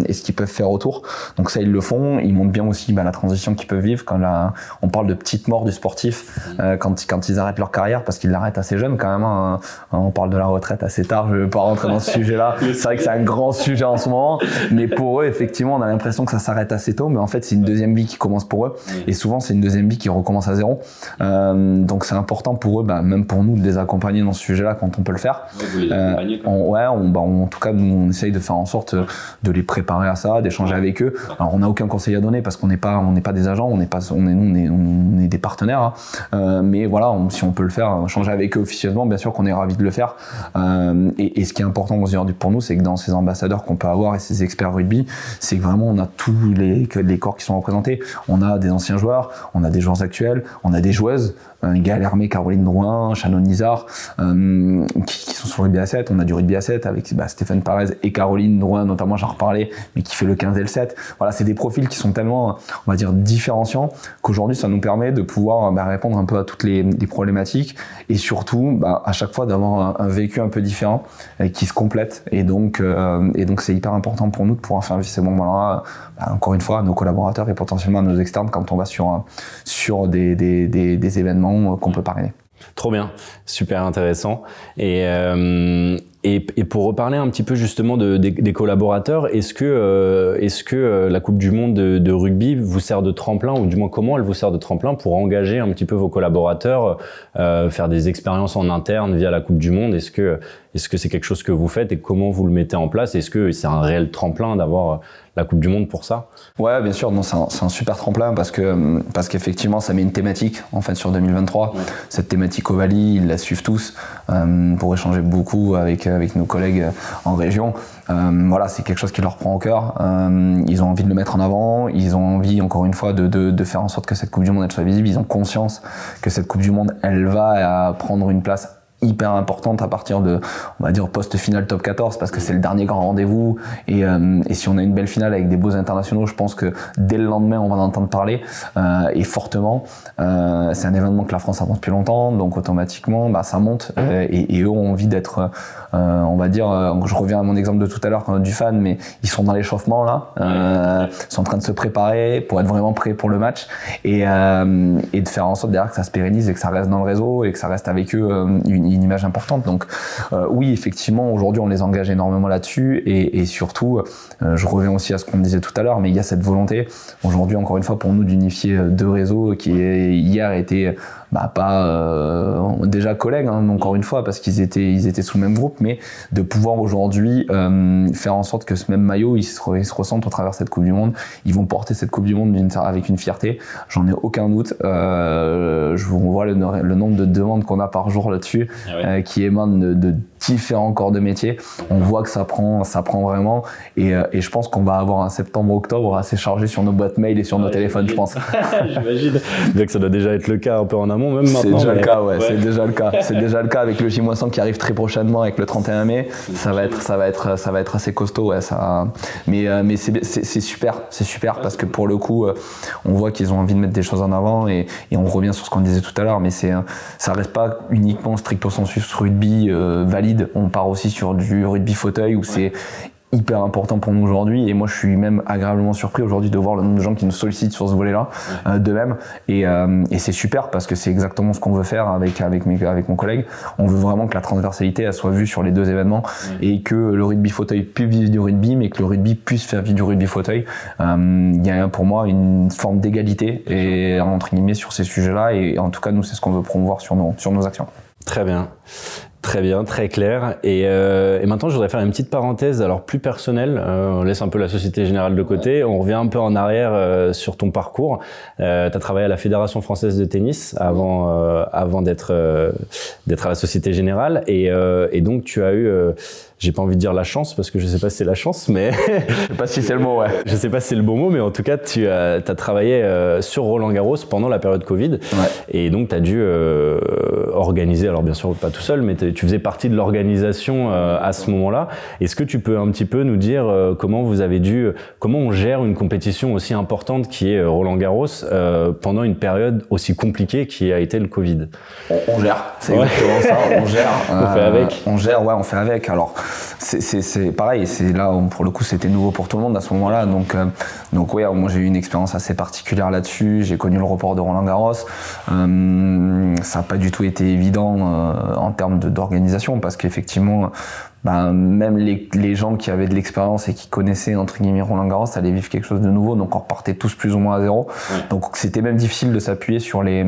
et ce qu'ils peuvent faire autour. Donc ça, ils le font. Ils montrent bien aussi ben, la transition qu'ils peuvent vivre quand la, on parle de petite mort du sportif euh, quand, quand ils arrêtent leur carrière parce qu'ils l'arrêtent assez jeune quand même. Hein. On parle de la retraite assez tard. Je vais pas rentrer dans ce sujet-là. C'est vrai que c'est un grand sujet en ce moment. Mais pour eux, effectivement, on a l'impression que ça s'arrête assez tôt. Mais en fait, c'est une deuxième vie qui commence pour eux. Et souvent, c'est une deuxième vie qui recommence à zéro. Euh, donc c'est important pour eux, bah, même pour nous, de les accompagner dans ce sujet-là quand on peut le faire. Ouais, euh, on, ouais, on, bah, on, en tout cas, nous, on essaye de faire en sorte de les préparer à ça, d'échanger avec eux. Alors on n'a aucun conseil à donner parce qu'on n'est pas, on n'est pas des agents, on n'est pas, on est, est, est des partenaires. Hein. Euh, mais voilà, si on peut le faire, changer avec eux officieusement, bien sûr qu'on est ravi de le faire. Euh, et, ce qui est important aujourd'hui pour nous, c'est que dans ces ambassadeurs qu'on peut avoir et ces experts rugby, c'est que vraiment on a tous les corps qui sont représentés. On a des anciens joueurs, on a des joueurs actuels, on a des joueuses, un Caroline Drouin, Shannon Nizar, euh, qui, sont sur le rugby à 7. On a du rugby à 7 avec bah, Stéphane Parez et Caroline Drouin, notamment, j'en reparlais, mais qui fait le 15 et le 7. Voilà, c'est des profils qui sont tellement, on va dire, différenciants qu'aujourd'hui, ça nous permet de pouvoir bah, répondre un peu à toutes les, problématiques et surtout, bah, à chaque fois, d'avoir un, vécu un peu différent qui se complète. Et donc, euh, et donc, c'est hyper important pour nous de pouvoir faire vivre ces moments-là, encore une fois, à nos collaborateurs et potentiellement à nos externes quand on va sur, sur des, des événements qu'on peut parrainer. Trop bien, super intéressant. Et euh, Et, pour reparler un petit peu justement de, des, collaborateurs, est-ce que, euh, est-ce que euh, la Coupe du Monde de, rugby vous sert de tremplin, ou du moins comment elle vous sert de tremplin pour engager un petit peu vos collaborateurs, euh, faire des expériences en interne via la Coupe du Monde? Est-ce que, est-ce que c'est quelque chose que vous faites et comment vous le mettez en place? Est-ce que c'est un réel tremplin d'avoir la Coupe du Monde pour ça? Ouais, bien sûr. Non, c'est un, un, super tremplin parce que parce qu'effectivement, ça met une thématique en fait sur 2023. Cette thématique Ovalie, ils la suivent tous euh, pour échanger beaucoup avec avec nos collègues en région. Euh, voilà, c'est quelque chose qui leur prend au cœur. Euh, ils ont envie de le mettre en avant. Ils ont envie, encore une fois, de, faire en sorte que cette Coupe du Monde soit visible. Ils ont conscience que cette Coupe du Monde, elle va prendre une place hyper importante à partir de, on va dire, post-finale top 14 parce que c'est le dernier grand rendez-vous. Et, euh, et, si on a une belle finale avec des beaux internationaux, je pense que dès le lendemain, on va en entendre parler euh, et fortement. Euh, c'est un événement que la France attend depuis longtemps, donc automatiquement, bah, ça monte et, eux ont envie d'être, on va dire, je reviens à mon exemple de tout à l'heure quand du fan, mais ils sont dans l'échauffement là, ils sont en train de se préparer pour être vraiment prêts pour le match et, et de faire en sorte derrière que ça se pérennise et que ça reste dans le réseau et que ça reste avec eux une une image importante. Donc euh, oui, effectivement, aujourd'hui, on les engage énormément là-dessus et, et, surtout, euh, je reviens aussi à ce qu'on disait tout à l'heure, mais il y a cette volonté aujourd'hui, encore une fois, pour nous d'unifier deux réseaux qui hier était bah, pas euh, déjà collègues, hein, encore une fois, parce qu'ils étaient, ils étaient sous le même groupe, mais de pouvoir aujourd'hui euh, faire en sorte que ce même maillot, il se, il se ressente au travers de cette Coupe du Monde. Ils vont porter cette Coupe du Monde avec une fierté, j'en ai aucun doute. Euh, je vous vois le, le, nombre de demandes qu'on a par jour là-dessus, ah euh, qui émanent de, de différents corps de métier. On voit que ça prend, ça prend vraiment. Et, euh, et je pense qu'on va avoir un septembre-octobre assez chargé sur nos boîtes mail et sur nos téléphones, je pense. J'imagine. Bien que ça doit déjà être le cas un peu en amont, même maintenant. C'est déjà le cas, ouais, C'est déjà le cas. C'est déjà le cas avec le J-100 qui arrive très prochainement avec le 31 mai. Ça va être, ça va être, ça va être assez costaud, ouais, ça. Mais, euh, mais c'est super, c'est super parce que pour le coup, euh, on voit qu'ils ont envie de mettre des choses en avant et, et on revient sur ce qu'on disait tout à l'heure, mais c'est, ça reste pas uniquement stricto sensu rugby valide on part aussi sur du rugby fauteuil où c'est hyper important pour nous aujourd'hui. Et moi je suis même agréablement surpris aujourd'hui de voir le nombre de gens qui nous sollicitent sur ce volet là euh, de même euh, et, c'est super parce que c'est exactement ce qu'on veut faire avec avec mes, avec mon collègue. On veut vraiment que la transversalité elle soit vue sur les deux événements et que le rugby fauteuil puisse vivre du rugby mais que le rugby puisse faire vivre du rugby fauteuil. Euh, il y a pour moi une forme d'égalité et entre guillemets sur ces sujets là et en tout cas nous c'est ce qu'on veut promouvoir sur nos sur nos actions. Très bien. Très bien, très clair. Et, euh, et, maintenant, je voudrais faire une petite parenthèse, alors plus personnelle. Euh, on laisse un peu la Société Générale de côté. On revient un peu en arrière euh, sur ton parcours. Euh, tu as travaillé à la Fédération Française de Tennis avant, euh, avant d'être d'être à la Société Générale. Et, et donc, tu as eu j'ai pas envie de dire la chance parce que je sais pas si c'est la chance, mais je sais pas si c'est le mot, ouais. Je sais pas si c'est le bon mot, mais en tout cas, tu as, as travaillé euh, sur Roland Garros pendant la période Covid, ouais. et donc tu as dû euh, organiser. Alors bien sûr pas tout seul, mais tu faisais partie de l'organisation euh, à ce moment-là. Est-ce que tu peux un petit peu nous dire comment vous avez dû, comment on gère une compétition aussi importante qui est Roland Garros pendant une période aussi compliquée qui a été le Covid? On, on gère, c'est exactement ça. On gère. on fait avec. On gère, ouais, on fait avec. Alors c'est pareil, c'est là pour le coup c'était nouveau pour tout le monde à ce moment-là. Donc, euh, donc ouais, moi j'ai eu une expérience assez particulière là-dessus. J'ai connu le report de Roland Garros. Euh, ça n'a pas du tout été évident euh, en termes d'organisation parce qu'effectivement, ben, même les, les, gens qui avaient de l'expérience et qui connaissaient entre guillemets Roland Garros allaient vivre quelque chose de nouveau. Donc on repartait tous plus ou moins à zéro. Donc c'était même difficile de s'appuyer sur les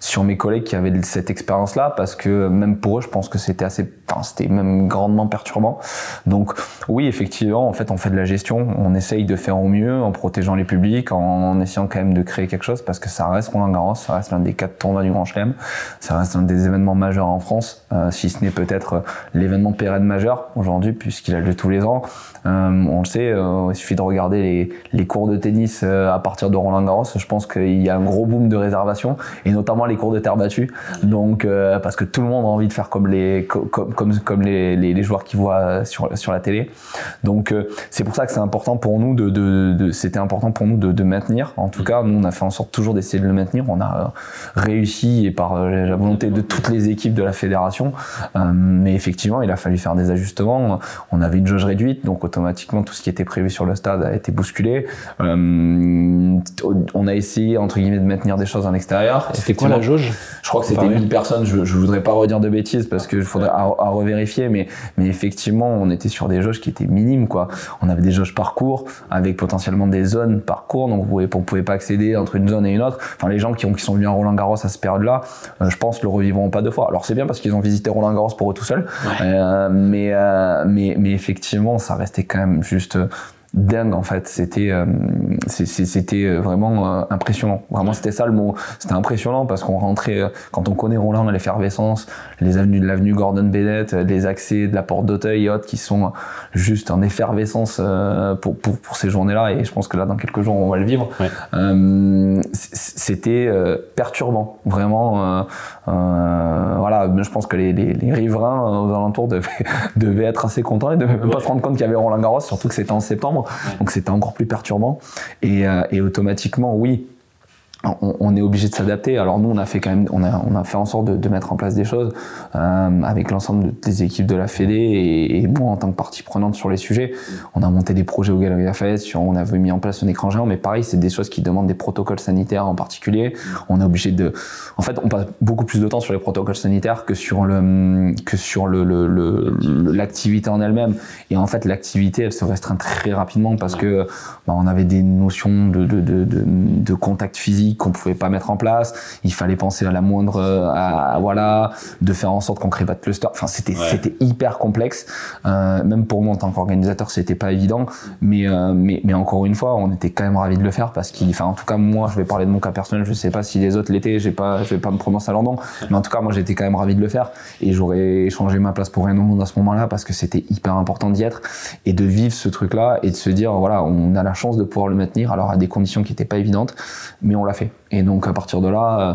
sur mes collègues qui avaient cette expérience là parce que même pour eux je pense que c'était assez enfin, c'était même grandement perturbant. Donc oui effectivement en fait on fait de la gestion. On essaye de faire au mieux en protégeant les publics en, essayant quand même de créer quelque chose parce que ça reste Roland Garros ça reste l'un des quatre tournois du Grand Chelem. Ça reste un des événements majeurs en France euh, si ce n'est peut-être l'événement pérenne majeur aujourd'hui puisqu'il a lieu tous les ans. Euh, on le sait, euh, il suffit de regarder les, cours de tennis euh, à partir de Roland Garros. Je pense qu'il y a un gros boom de réservation et notamment les cours de terre battue. Donc parce que tout le monde a envie de faire comme les joueurs qui voient sur la télé. Donc c'est pour ça que c'est important pour nous de c'était important pour nous de, de, maintenir. En tout cas, nous on a fait en sorte toujours d'essayer de le maintenir. On a réussi et par la volonté de toutes les équipes de la fédération. mais effectivement, il a fallu faire des ajustements d'ajustements. On avait une jauge réduite, donc automatiquement tout ce qui était prévu sur le stade a été bousculé. Euh, on a essayé entre guillemets de maintenir des choses en extérieur. C'était quoi la jauge? Je crois que c'était 1000 personnes. Je, je voudrais pas redire de bêtises parce que faudrait à, revérifier, mais mais effectivement on était sur des jauges qui étaient minimes quoi. On avait des jauges parcours avec potentiellement des zones parcours, donc vous pouvez, on pouvait pas accéder entre une zone et une autre. Enfin les gens qui ont qui sont venus à Roland Garros à cette période-là, euh, je pense le revivront pas deux fois. Alors c'est bien parce qu'ils ont visité Roland Garros pour eux tout seuls, euh, mais, euh, mais mais effectivement ça restait quand même juste dingue en fait. C'était euh, c'était euh, vraiment euh, impressionnant. Vraiment c'était ça le mot. C'était impressionnant parce qu'on rentrait quand on connaît Roland l'effervescence les avenues de l'avenue Gordon Bennett les accès de la porte d'Auteuil et autres qui sont juste en effervescence pour, pour, pour ces journées là et je pense que là dans quelques jours on va le vivre. C'était perturbant. Vraiment voilà. Je pense que les, les, les riverains aux alentours devaient, devaient être assez contents ils devaient pas se rendre compte qu'il y avait Roland Garros surtout que c'était en septembre donc c'était encore plus perturbant. Et, euh, et automatiquement, oui, on, est obligé de s'adapter. Alors nous, on a fait quand même, on a, on a fait en sorte de, de mettre en place des choses euh, avec l'ensemble des équipes de la Fédé et, et, moi en tant que partie prenante sur les sujets. On a monté des projets au Galeries Lafayette, sur, on avait mis en place un écran géant, mais pareil, c'est des choses qui demandent des protocoles sanitaires en particulier. On est obligé de, en fait, on passe beaucoup plus de temps sur les protocoles sanitaires que sur le que sur le l'activité le, en elle-même. Et en fait, l'activité, elle se restreint très rapidement parce que bah, on avait des notions de, de, de, de contact physique qu'on pouvait pas mettre en place. Il fallait penser à la moindre, à, voilà, de faire en sorte qu'on crée pas de cluster. Enfin, c'était c'était hyper complexe. Euh, même pour moi en tant qu'organisateur, c'était pas évident. Mais, euh, mais mais encore une fois, on était quand même ravis de le faire parce qu'il, enfin, en tout cas moi, je vais parler de mon cas personnel. Je sais pas si les autres l'étaient. J'ai pas, je vais pas me prononcer à London. Mais en tout cas, moi, j'étais quand même ravi de le faire et j'aurais changé ma place pour rien au monde à ce moment-là parce que c'était hyper important d'y être et de vivre ce truc-là et de se dire voilà, on a la chance de pouvoir le maintenir alors à des conditions qui étaient pas évidentes, mais on l'a fait fait. Et donc à partir de là, euh,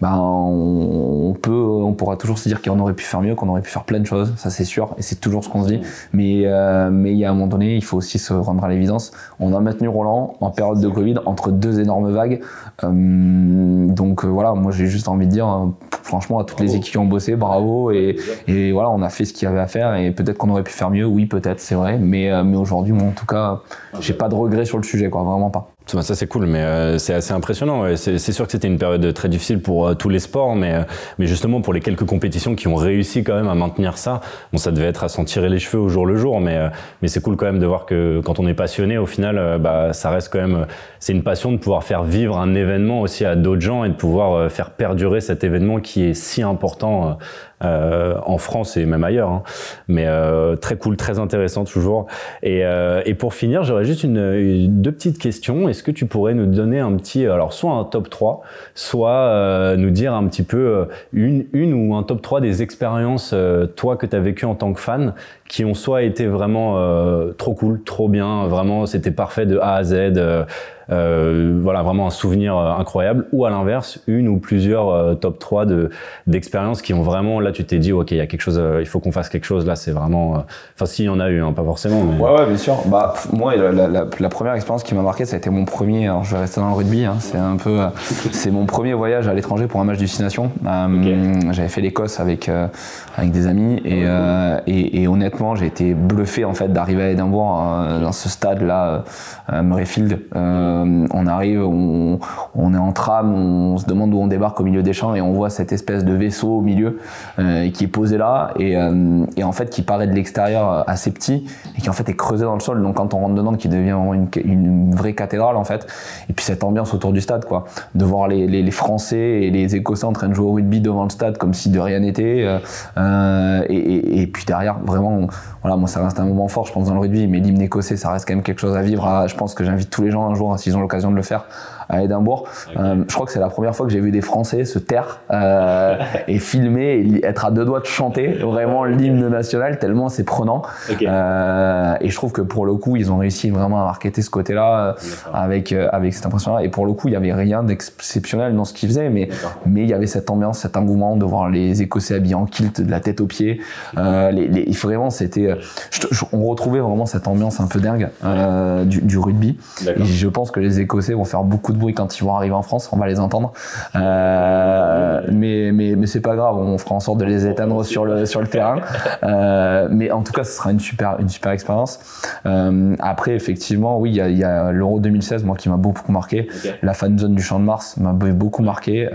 ben on, peut, on pourra toujours se dire qu'on aurait pu faire mieux, qu'on aurait pu faire plein de choses, ça c'est sûr, et c'est toujours ce qu'on se dit. Mais euh, mais il y a un moment donné, il faut aussi se rendre à l'évidence. On a maintenu Roland en période de Covid entre deux énormes vagues. Euh, donc voilà, moi j'ai juste envie de dire, franchement à toutes les équipes qui ont bossé, bravo et, et voilà, on a fait ce qu'il y avait à faire et peut-être qu'on aurait pu faire mieux, oui peut-être, c'est vrai, mais mais aujourd'hui, moi en tout cas, j'ai pas de regrets sur le sujet, quoi, vraiment pas. Ça c'est cool, mais euh, c'est assez impressionnant. C'est sûr que c'était une période très difficile pour euh, tous les sports, mais, euh, mais justement pour les quelques compétitions qui ont réussi quand même à maintenir ça, bon ça devait être à s'en tirer les cheveux au jour le jour, mais, mais c'est cool quand même de voir que quand on est passionné, au final, bah, ça reste quand même, c'est une passion de pouvoir faire vivre un événement aussi à d'autres gens et de pouvoir faire perdurer cet événement qui est si important euh, en France et même ailleurs. Hein. Mais euh, très cool, très intéressant toujours. Et, euh, et pour finir, j'aurais juste une, deux petites questions. Est-ce que tu pourrais nous donner un petit, alors soit un top 3, soit nous dire un petit peu une, une ou un top 3 des expériences, toi, que tu as vécu en tant que fan, qui ont soit été vraiment trop cool, trop bien, vraiment c'était parfait de A à Z. Euh, voilà, vraiment un souvenir euh, incroyable. Ou à l'inverse, une ou plusieurs euh, top 3 de d'expériences qui ont vraiment, là, tu t'es dit, ok, il y a quelque chose, il faut qu'on fasse quelque chose. Là, c'est vraiment, enfin, s'il y en a eu, hein, pas forcément. Mais... Ouais, ouais, bien sûr. Bah, moi, la, la, la, première expérience qui m'a marqué, ça a été mon premier. Alors, je vais rester dans le rugby. Hein, c'est un peu, c'est mon premier voyage à l'étranger pour un match destination. J'avais fait l'Écosse avec avec des amis et, et, et, honnêtement, j'ai été bluffé en fait d'arriver à Édimbourg dans ce stade là, Murrayfield. Euh, on arrive, on, est en tram, on se demande où on débarque au milieu des champs et on voit cette espèce de vaisseau au milieu euh, qui est posé là euh, et, en fait qui paraît de l'extérieur assez petit et qui en fait est creusé dans le sol. Donc quand on rentre dedans, qui devient une, vraie cathédrale en fait. Et puis cette ambiance autour du stade, quoi, de voir les, Français et les Écossais en train de jouer au rugby devant le stade comme si de rien n'était. et, puis derrière, vraiment, voilà, moi ça reste un moment fort, je pense dans le rugby, mais l'hymne écossais, ça reste quand même quelque chose à vivre. je pense que j'invite tous les gens un jour s'ils ont l'occasion de le faire à Édimbourg. Euh, je crois que c'est la première fois que j'ai vu des Français se taire euh, et filmer et être à deux doigts de chanter vraiment l'hymne national tellement c'est prenant. Euh, et je trouve que pour le coup, ils ont réussi vraiment à marketer ce côté-là avec avec cette impression-là. Et pour le coup, il y avait rien d'exceptionnel dans ce qu'ils faisaient, mais mais il y avait cette ambiance, cet engouement de voir les Écossais habillés en kilt de la tête aux pieds. les, les, vraiment, c'était, on retrouvait vraiment cette ambiance un peu dingue du, du, rugby. Et je pense que les Écossais vont faire beaucoup de bruit quand ils vont arriver en France, on va les entendre. Euh, mais mais, mais c'est pas grave, on fera en sorte de les éteindre sur le, sur le terrain. Euh, mais en tout cas, ce sera une super, une super expérience. Euh, après, effectivement, oui, il y a, l'Euro 2016, moi, qui m'a beaucoup marqué. La fan zone du Champ de Mars m'a beaucoup marqué.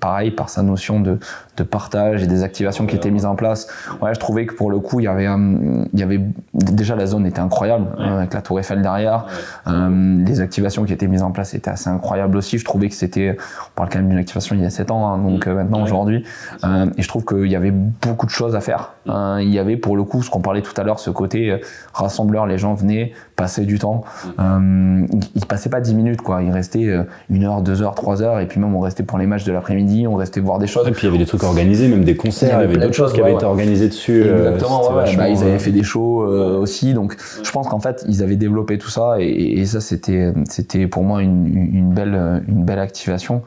Pareil, par sa notion de, de partage et des activations qui étaient mises en place. Ouais, je trouvais que pour le coup, il y avait, il y avait déjà la zone était incroyable avec la Tour Eiffel derrière. Les activations qui étaient mises en place étaient assez incroyables aussi. Je trouvais que c'était, on parle quand même d'une activation il y a 7 ans, hein, donc euh, maintenant aujourd'hui, euh, et je trouve qu'il y avait beaucoup de choses à faire. Hein. il y avait pour le coup, ce qu'on parlait tout à l'heure, ce côté euh, rassembleur, les gens venaient passer du temps. Euh, ils passaient pas 10 minutes, quoi. Ils restaient une heure, deux heures, trois heures, et puis même on restait pour les matchs de l'après-midi, on restait voir des choses. Et puis il y avait des trucs organisés, même des concerts, il y avait, d'autres choses qui avaient été organisées dessus. Exactement, ouais, bah, ils avaient fait des shows aussi, donc je pense qu'en fait ils avaient développé tout ça, et, et ça c'était c'était pour moi une, une, belle une belle activation.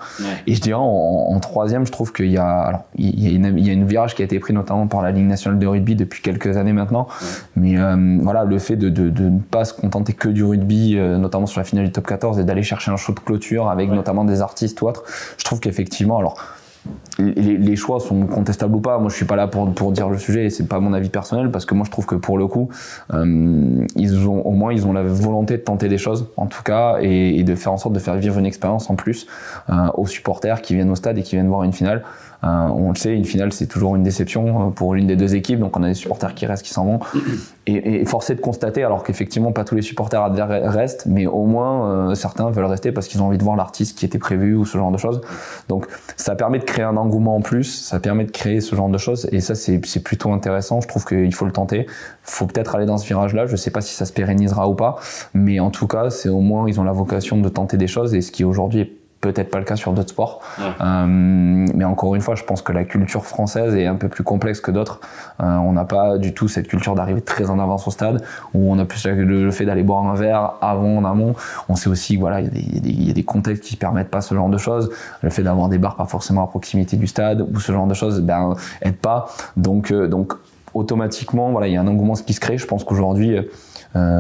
Et je dirais en, en, troisième, je trouve qu'il y a alors il y a, une, il y a une virage qui a été pris notamment par la Ligue nationale de rugby depuis quelques années maintenant. Mais euh, voilà, le fait de, de, de, ne pas se contenter que du rugby, euh, notamment sur la finale du top 14, et d'aller chercher un show de clôture avec notamment des artistes ou autres, je trouve qu'effectivement, alors les, les, choix sont contestables ou pas. Moi, je suis pas là pour, pour dire le sujet et c'est pas mon avis personnel parce que moi, je trouve que pour le coup, euh, ils ont au moins ils ont la volonté de tenter des choses, en tout cas, et, et de faire en sorte de faire vivre une expérience en plus euh, aux supporters qui viennent au stade et qui viennent voir une finale. Euh, on le sait, une finale, c'est toujours une déception euh, pour l'une des deux équipes. Donc, on a des supporters qui restent, qui s'en vont. Et, et forcé de constater, alors qu'effectivement, pas tous les supporters restent, mais au moins, euh, certains veulent rester parce qu'ils ont envie de voir l'artiste qui était prévu ou ce genre de choses. Donc, ça permet de créer un engouement en plus. Ça permet de créer ce genre de choses. Et ça, c'est plutôt intéressant. Je trouve qu'il faut le tenter. Faut peut-être aller dans ce virage-là. Je sais pas si ça se pérennisera ou pas. Mais en tout cas, c'est au moins, ils ont la vocation de tenter des choses. Et ce qui aujourd'hui est peut-être pas le cas sur d'autres sports. Euh, mais encore une fois, je pense que la culture française est un peu plus complexe que d'autres. Euh, on n'a pas du tout cette culture d'arriver très en avance au stade, où on a plus le, fait d'aller boire un verre avant, en amont. On sait aussi, voilà, il y, y, a des contextes qui permettent pas ce genre de choses. Le fait d'avoir des bars pas forcément à proximité du stade, ou ce genre de choses, ben, aide pas. Donc, euh, donc, automatiquement, voilà, il y a un engouement qui se crée. Je pense qu'aujourd'hui,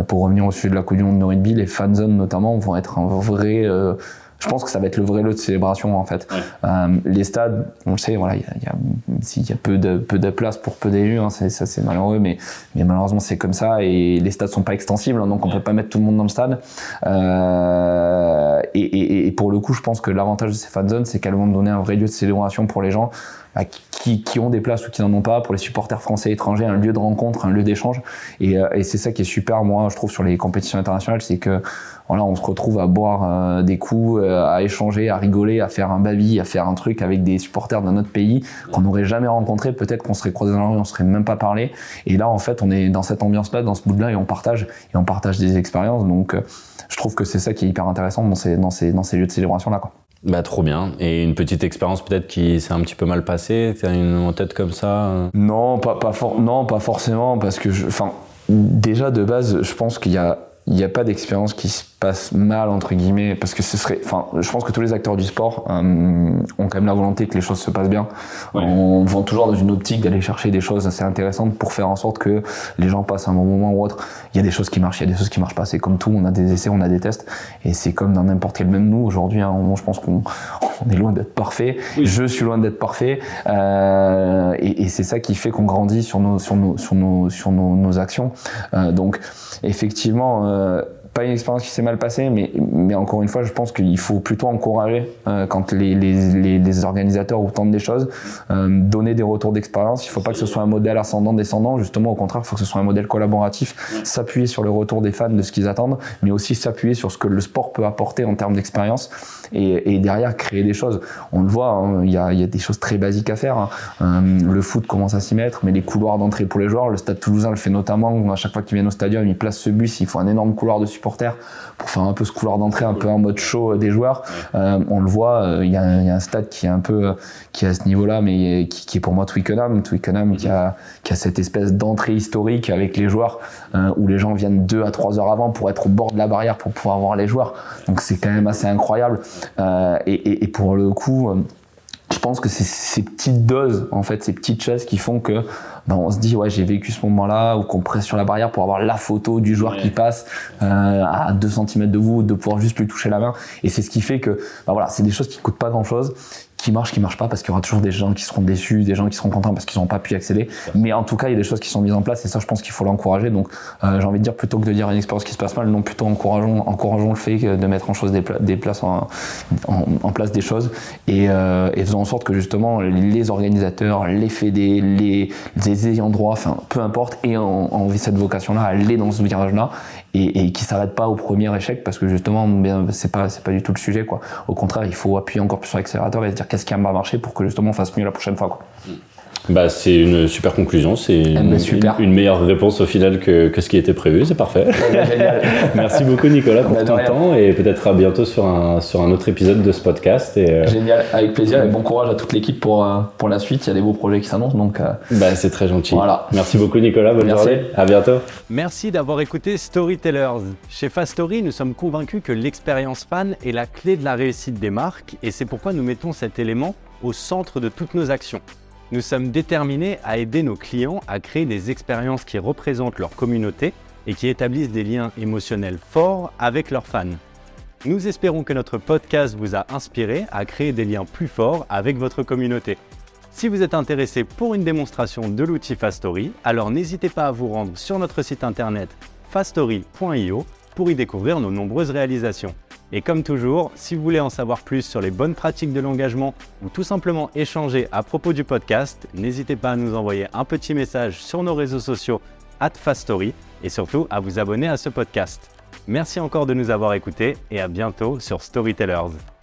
pour revenir au sujet de la Coupe du Monde de rugby, les fan zones notamment vont être un vrai je pense que ça va être le vrai lot de célébration en fait. Euh, les stades, on le sait, voilà, il y a, y, y a, peu de peu de place pour peu d'élus, hein, ça c'est malheureux, mais mais malheureusement c'est comme ça et les stades sont pas extensibles, hein, donc on peut pas mettre tout le monde dans le stade. Euh, et, et, et, pour le coup, je pense que l'avantage de ces fan zones, c'est qu'elles vont donner un vrai lieu de célébration pour les gens bah, qui, qui, ont des places ou qui n'en ont pas, pour les supporters français et étrangers, un lieu de rencontre, un lieu d'échange. Et, euh, et c'est ça qui est super, moi, je trouve, sur les compétitions internationales, c'est que voilà, on se retrouve à boire euh, des coups, euh, à échanger, à rigoler, à faire un baby, à faire un truc avec des supporters d'un autre pays qu'on n'aurait jamais rencontré. Peut-être qu'on serait croisés dans la rue, on serait même pas parlé. Et là, en fait, on est dans cette ambiance-là, dans ce mood-là, et on partage, et on partage des expériences. Donc, je trouve que c'est ça qui est hyper intéressant dans ces, dans ces, dans ces lieux de célébration-là, quoi. Bah trop bien. Et une petite expérience peut-être qui s'est un petit peu mal passée? T'as une en tête comme ça Non, pas pas non pas forcément parce que enfin déjà de base je pense qu'il y a n'y a pas d'expérience qui se passe mal entre guillemets parce que ce serait enfin je pense que tous les acteurs du sport euh, ont quand même la volonté que les choses se passent bien ouais. on vend toujours dans une optique d'aller chercher des choses assez intéressantes pour faire en sorte que les gens passent un bon moment ou autre il y a des choses qui marchent il y a des choses qui marchent pas c'est comme tout on a des essais on a des tests et c'est comme dans n'importe quel même nous aujourd'hui hein, je pense qu'on on est loin d'être parfait oui. je suis loin d'être parfait euh, et, et c'est ça qui fait qu'on grandit sur nos sur nos sur nos sur nos, nos actions euh, donc effectivement euh, pas une expérience qui s'est mal passée, mais, mais encore une fois, je pense qu'il faut plutôt encourager euh, quand les, les, les, organisateurs ou tentent des choses, euh, donner des retours d'expérience. Il ne faut pas que ce soit un modèle ascendant-descendant, justement, au contraire, il faut que ce soit un modèle collaboratif, s'appuyer sur le retour des fans de ce qu'ils attendent, mais aussi s'appuyer sur ce que le sport peut apporter en termes d'expérience et, et, derrière créer des choses. On le voit, hein, il hein, y, y, a, des choses très basiques à faire. Hein. Euh, le foot commence à s'y mettre, mais les couloirs d'entrée pour les joueurs, le Stade Toulousain le fait notamment. À chaque fois qu'ils viennent au stadium, ils placent ce bus, il faut un énorme couloir de support pour faire un peu ce couloir d'entrée un peu en mode show des joueurs. Euh, on le voit, il euh, y, y, a un stade qui est un peu qui est à ce niveau-là, mais qui, qui, est pour moi Twickenham. Twickenham qui a, qui a cette espèce d'entrée historique avec les joueurs euh, où les gens viennent deux à trois heures avant pour être au bord de la barrière pour pouvoir voir les joueurs. Donc c'est quand même assez incroyable. Euh, et, et, et, pour le coup pense que c'est ces petites doses, en fait, ces petites choses qui font que ben, on se dit ouais j'ai vécu ce moment-là ou qu'on presse sur la barrière pour avoir la photo du joueur qui passe euh, à 2 cm de vous, de pouvoir juste lui toucher la main. Et c'est ce qui fait que ben, voilà, c'est des choses qui coûtent pas grand-chose qui marche, qui marche pas, parce qu'il y aura toujours des gens qui seront déçus, des gens qui seront contents parce qu'ils n'ont pas pu accéder. Mais en tout cas, il y a des choses qui sont mises en place et ça, je pense qu'il faut l'encourager. Donc, euh, j'ai envie de dire plutôt que de dire une expérience qui se passe mal, non plutôt encourageons, encourageons le fait de mettre en chose des, des places en, place des choses et, euh, et, faisons en sorte que justement les organisateurs, les fédés, les, les ayants droit, enfin peu importe, aient envie cette vocation-là, aller dans ce virage-là et, et qui s'arrête pas au premier échec parce que justement c'est pas c'est pas du tout le sujet quoi. Au contraire, il faut appuyer encore plus sur l'accélérateur et se dire qu'est-ce qui a marché pour que justement on fasse mieux la prochaine fois quoi. Bah, c'est une super conclusion, c'est eh ben, une, une, meilleure réponse au final que, que ce qui était prévu, c'est parfait. Merci beaucoup Nicolas pour bah, ton temps et peut-être à bientôt sur un, sur un autre épisode de ce podcast. Et, euh, Génial, avec plaisir et bon courage à toute l'équipe pour, euh, pour la suite, il y a des beaux projets qui s'annoncent donc. Euh, bah, c'est très gentil. Voilà. Merci beaucoup Nicolas, bonne journée, à bientôt. Merci d'avoir écouté Storytellers. Chez Fast Story, nous sommes convaincus que l'expérience fan est la clé de la réussite des marques et c'est pourquoi nous mettons cet élément au centre de toutes nos actions. Nous sommes déterminés à aider nos clients à créer des expériences qui représentent leur communauté et qui établissent des liens émotionnels forts avec leurs fans. Nous espérons que notre podcast vous a inspiré à créer des liens plus forts avec votre communauté. Si vous êtes intéressé pour une démonstration de l'outil Fastory, alors n'hésitez pas à vous rendre sur notre site internet fastory.io pour y découvrir nos nombreuses réalisations. Et comme toujours, si vous voulez en savoir plus sur les bonnes pratiques de l'engagement ou tout simplement échanger à propos du podcast, n'hésitez pas à nous envoyer un petit message sur nos réseaux sociaux at Fastory et surtout à vous abonner à ce podcast. Merci encore de nous avoir écoutés et à bientôt sur Storytellers.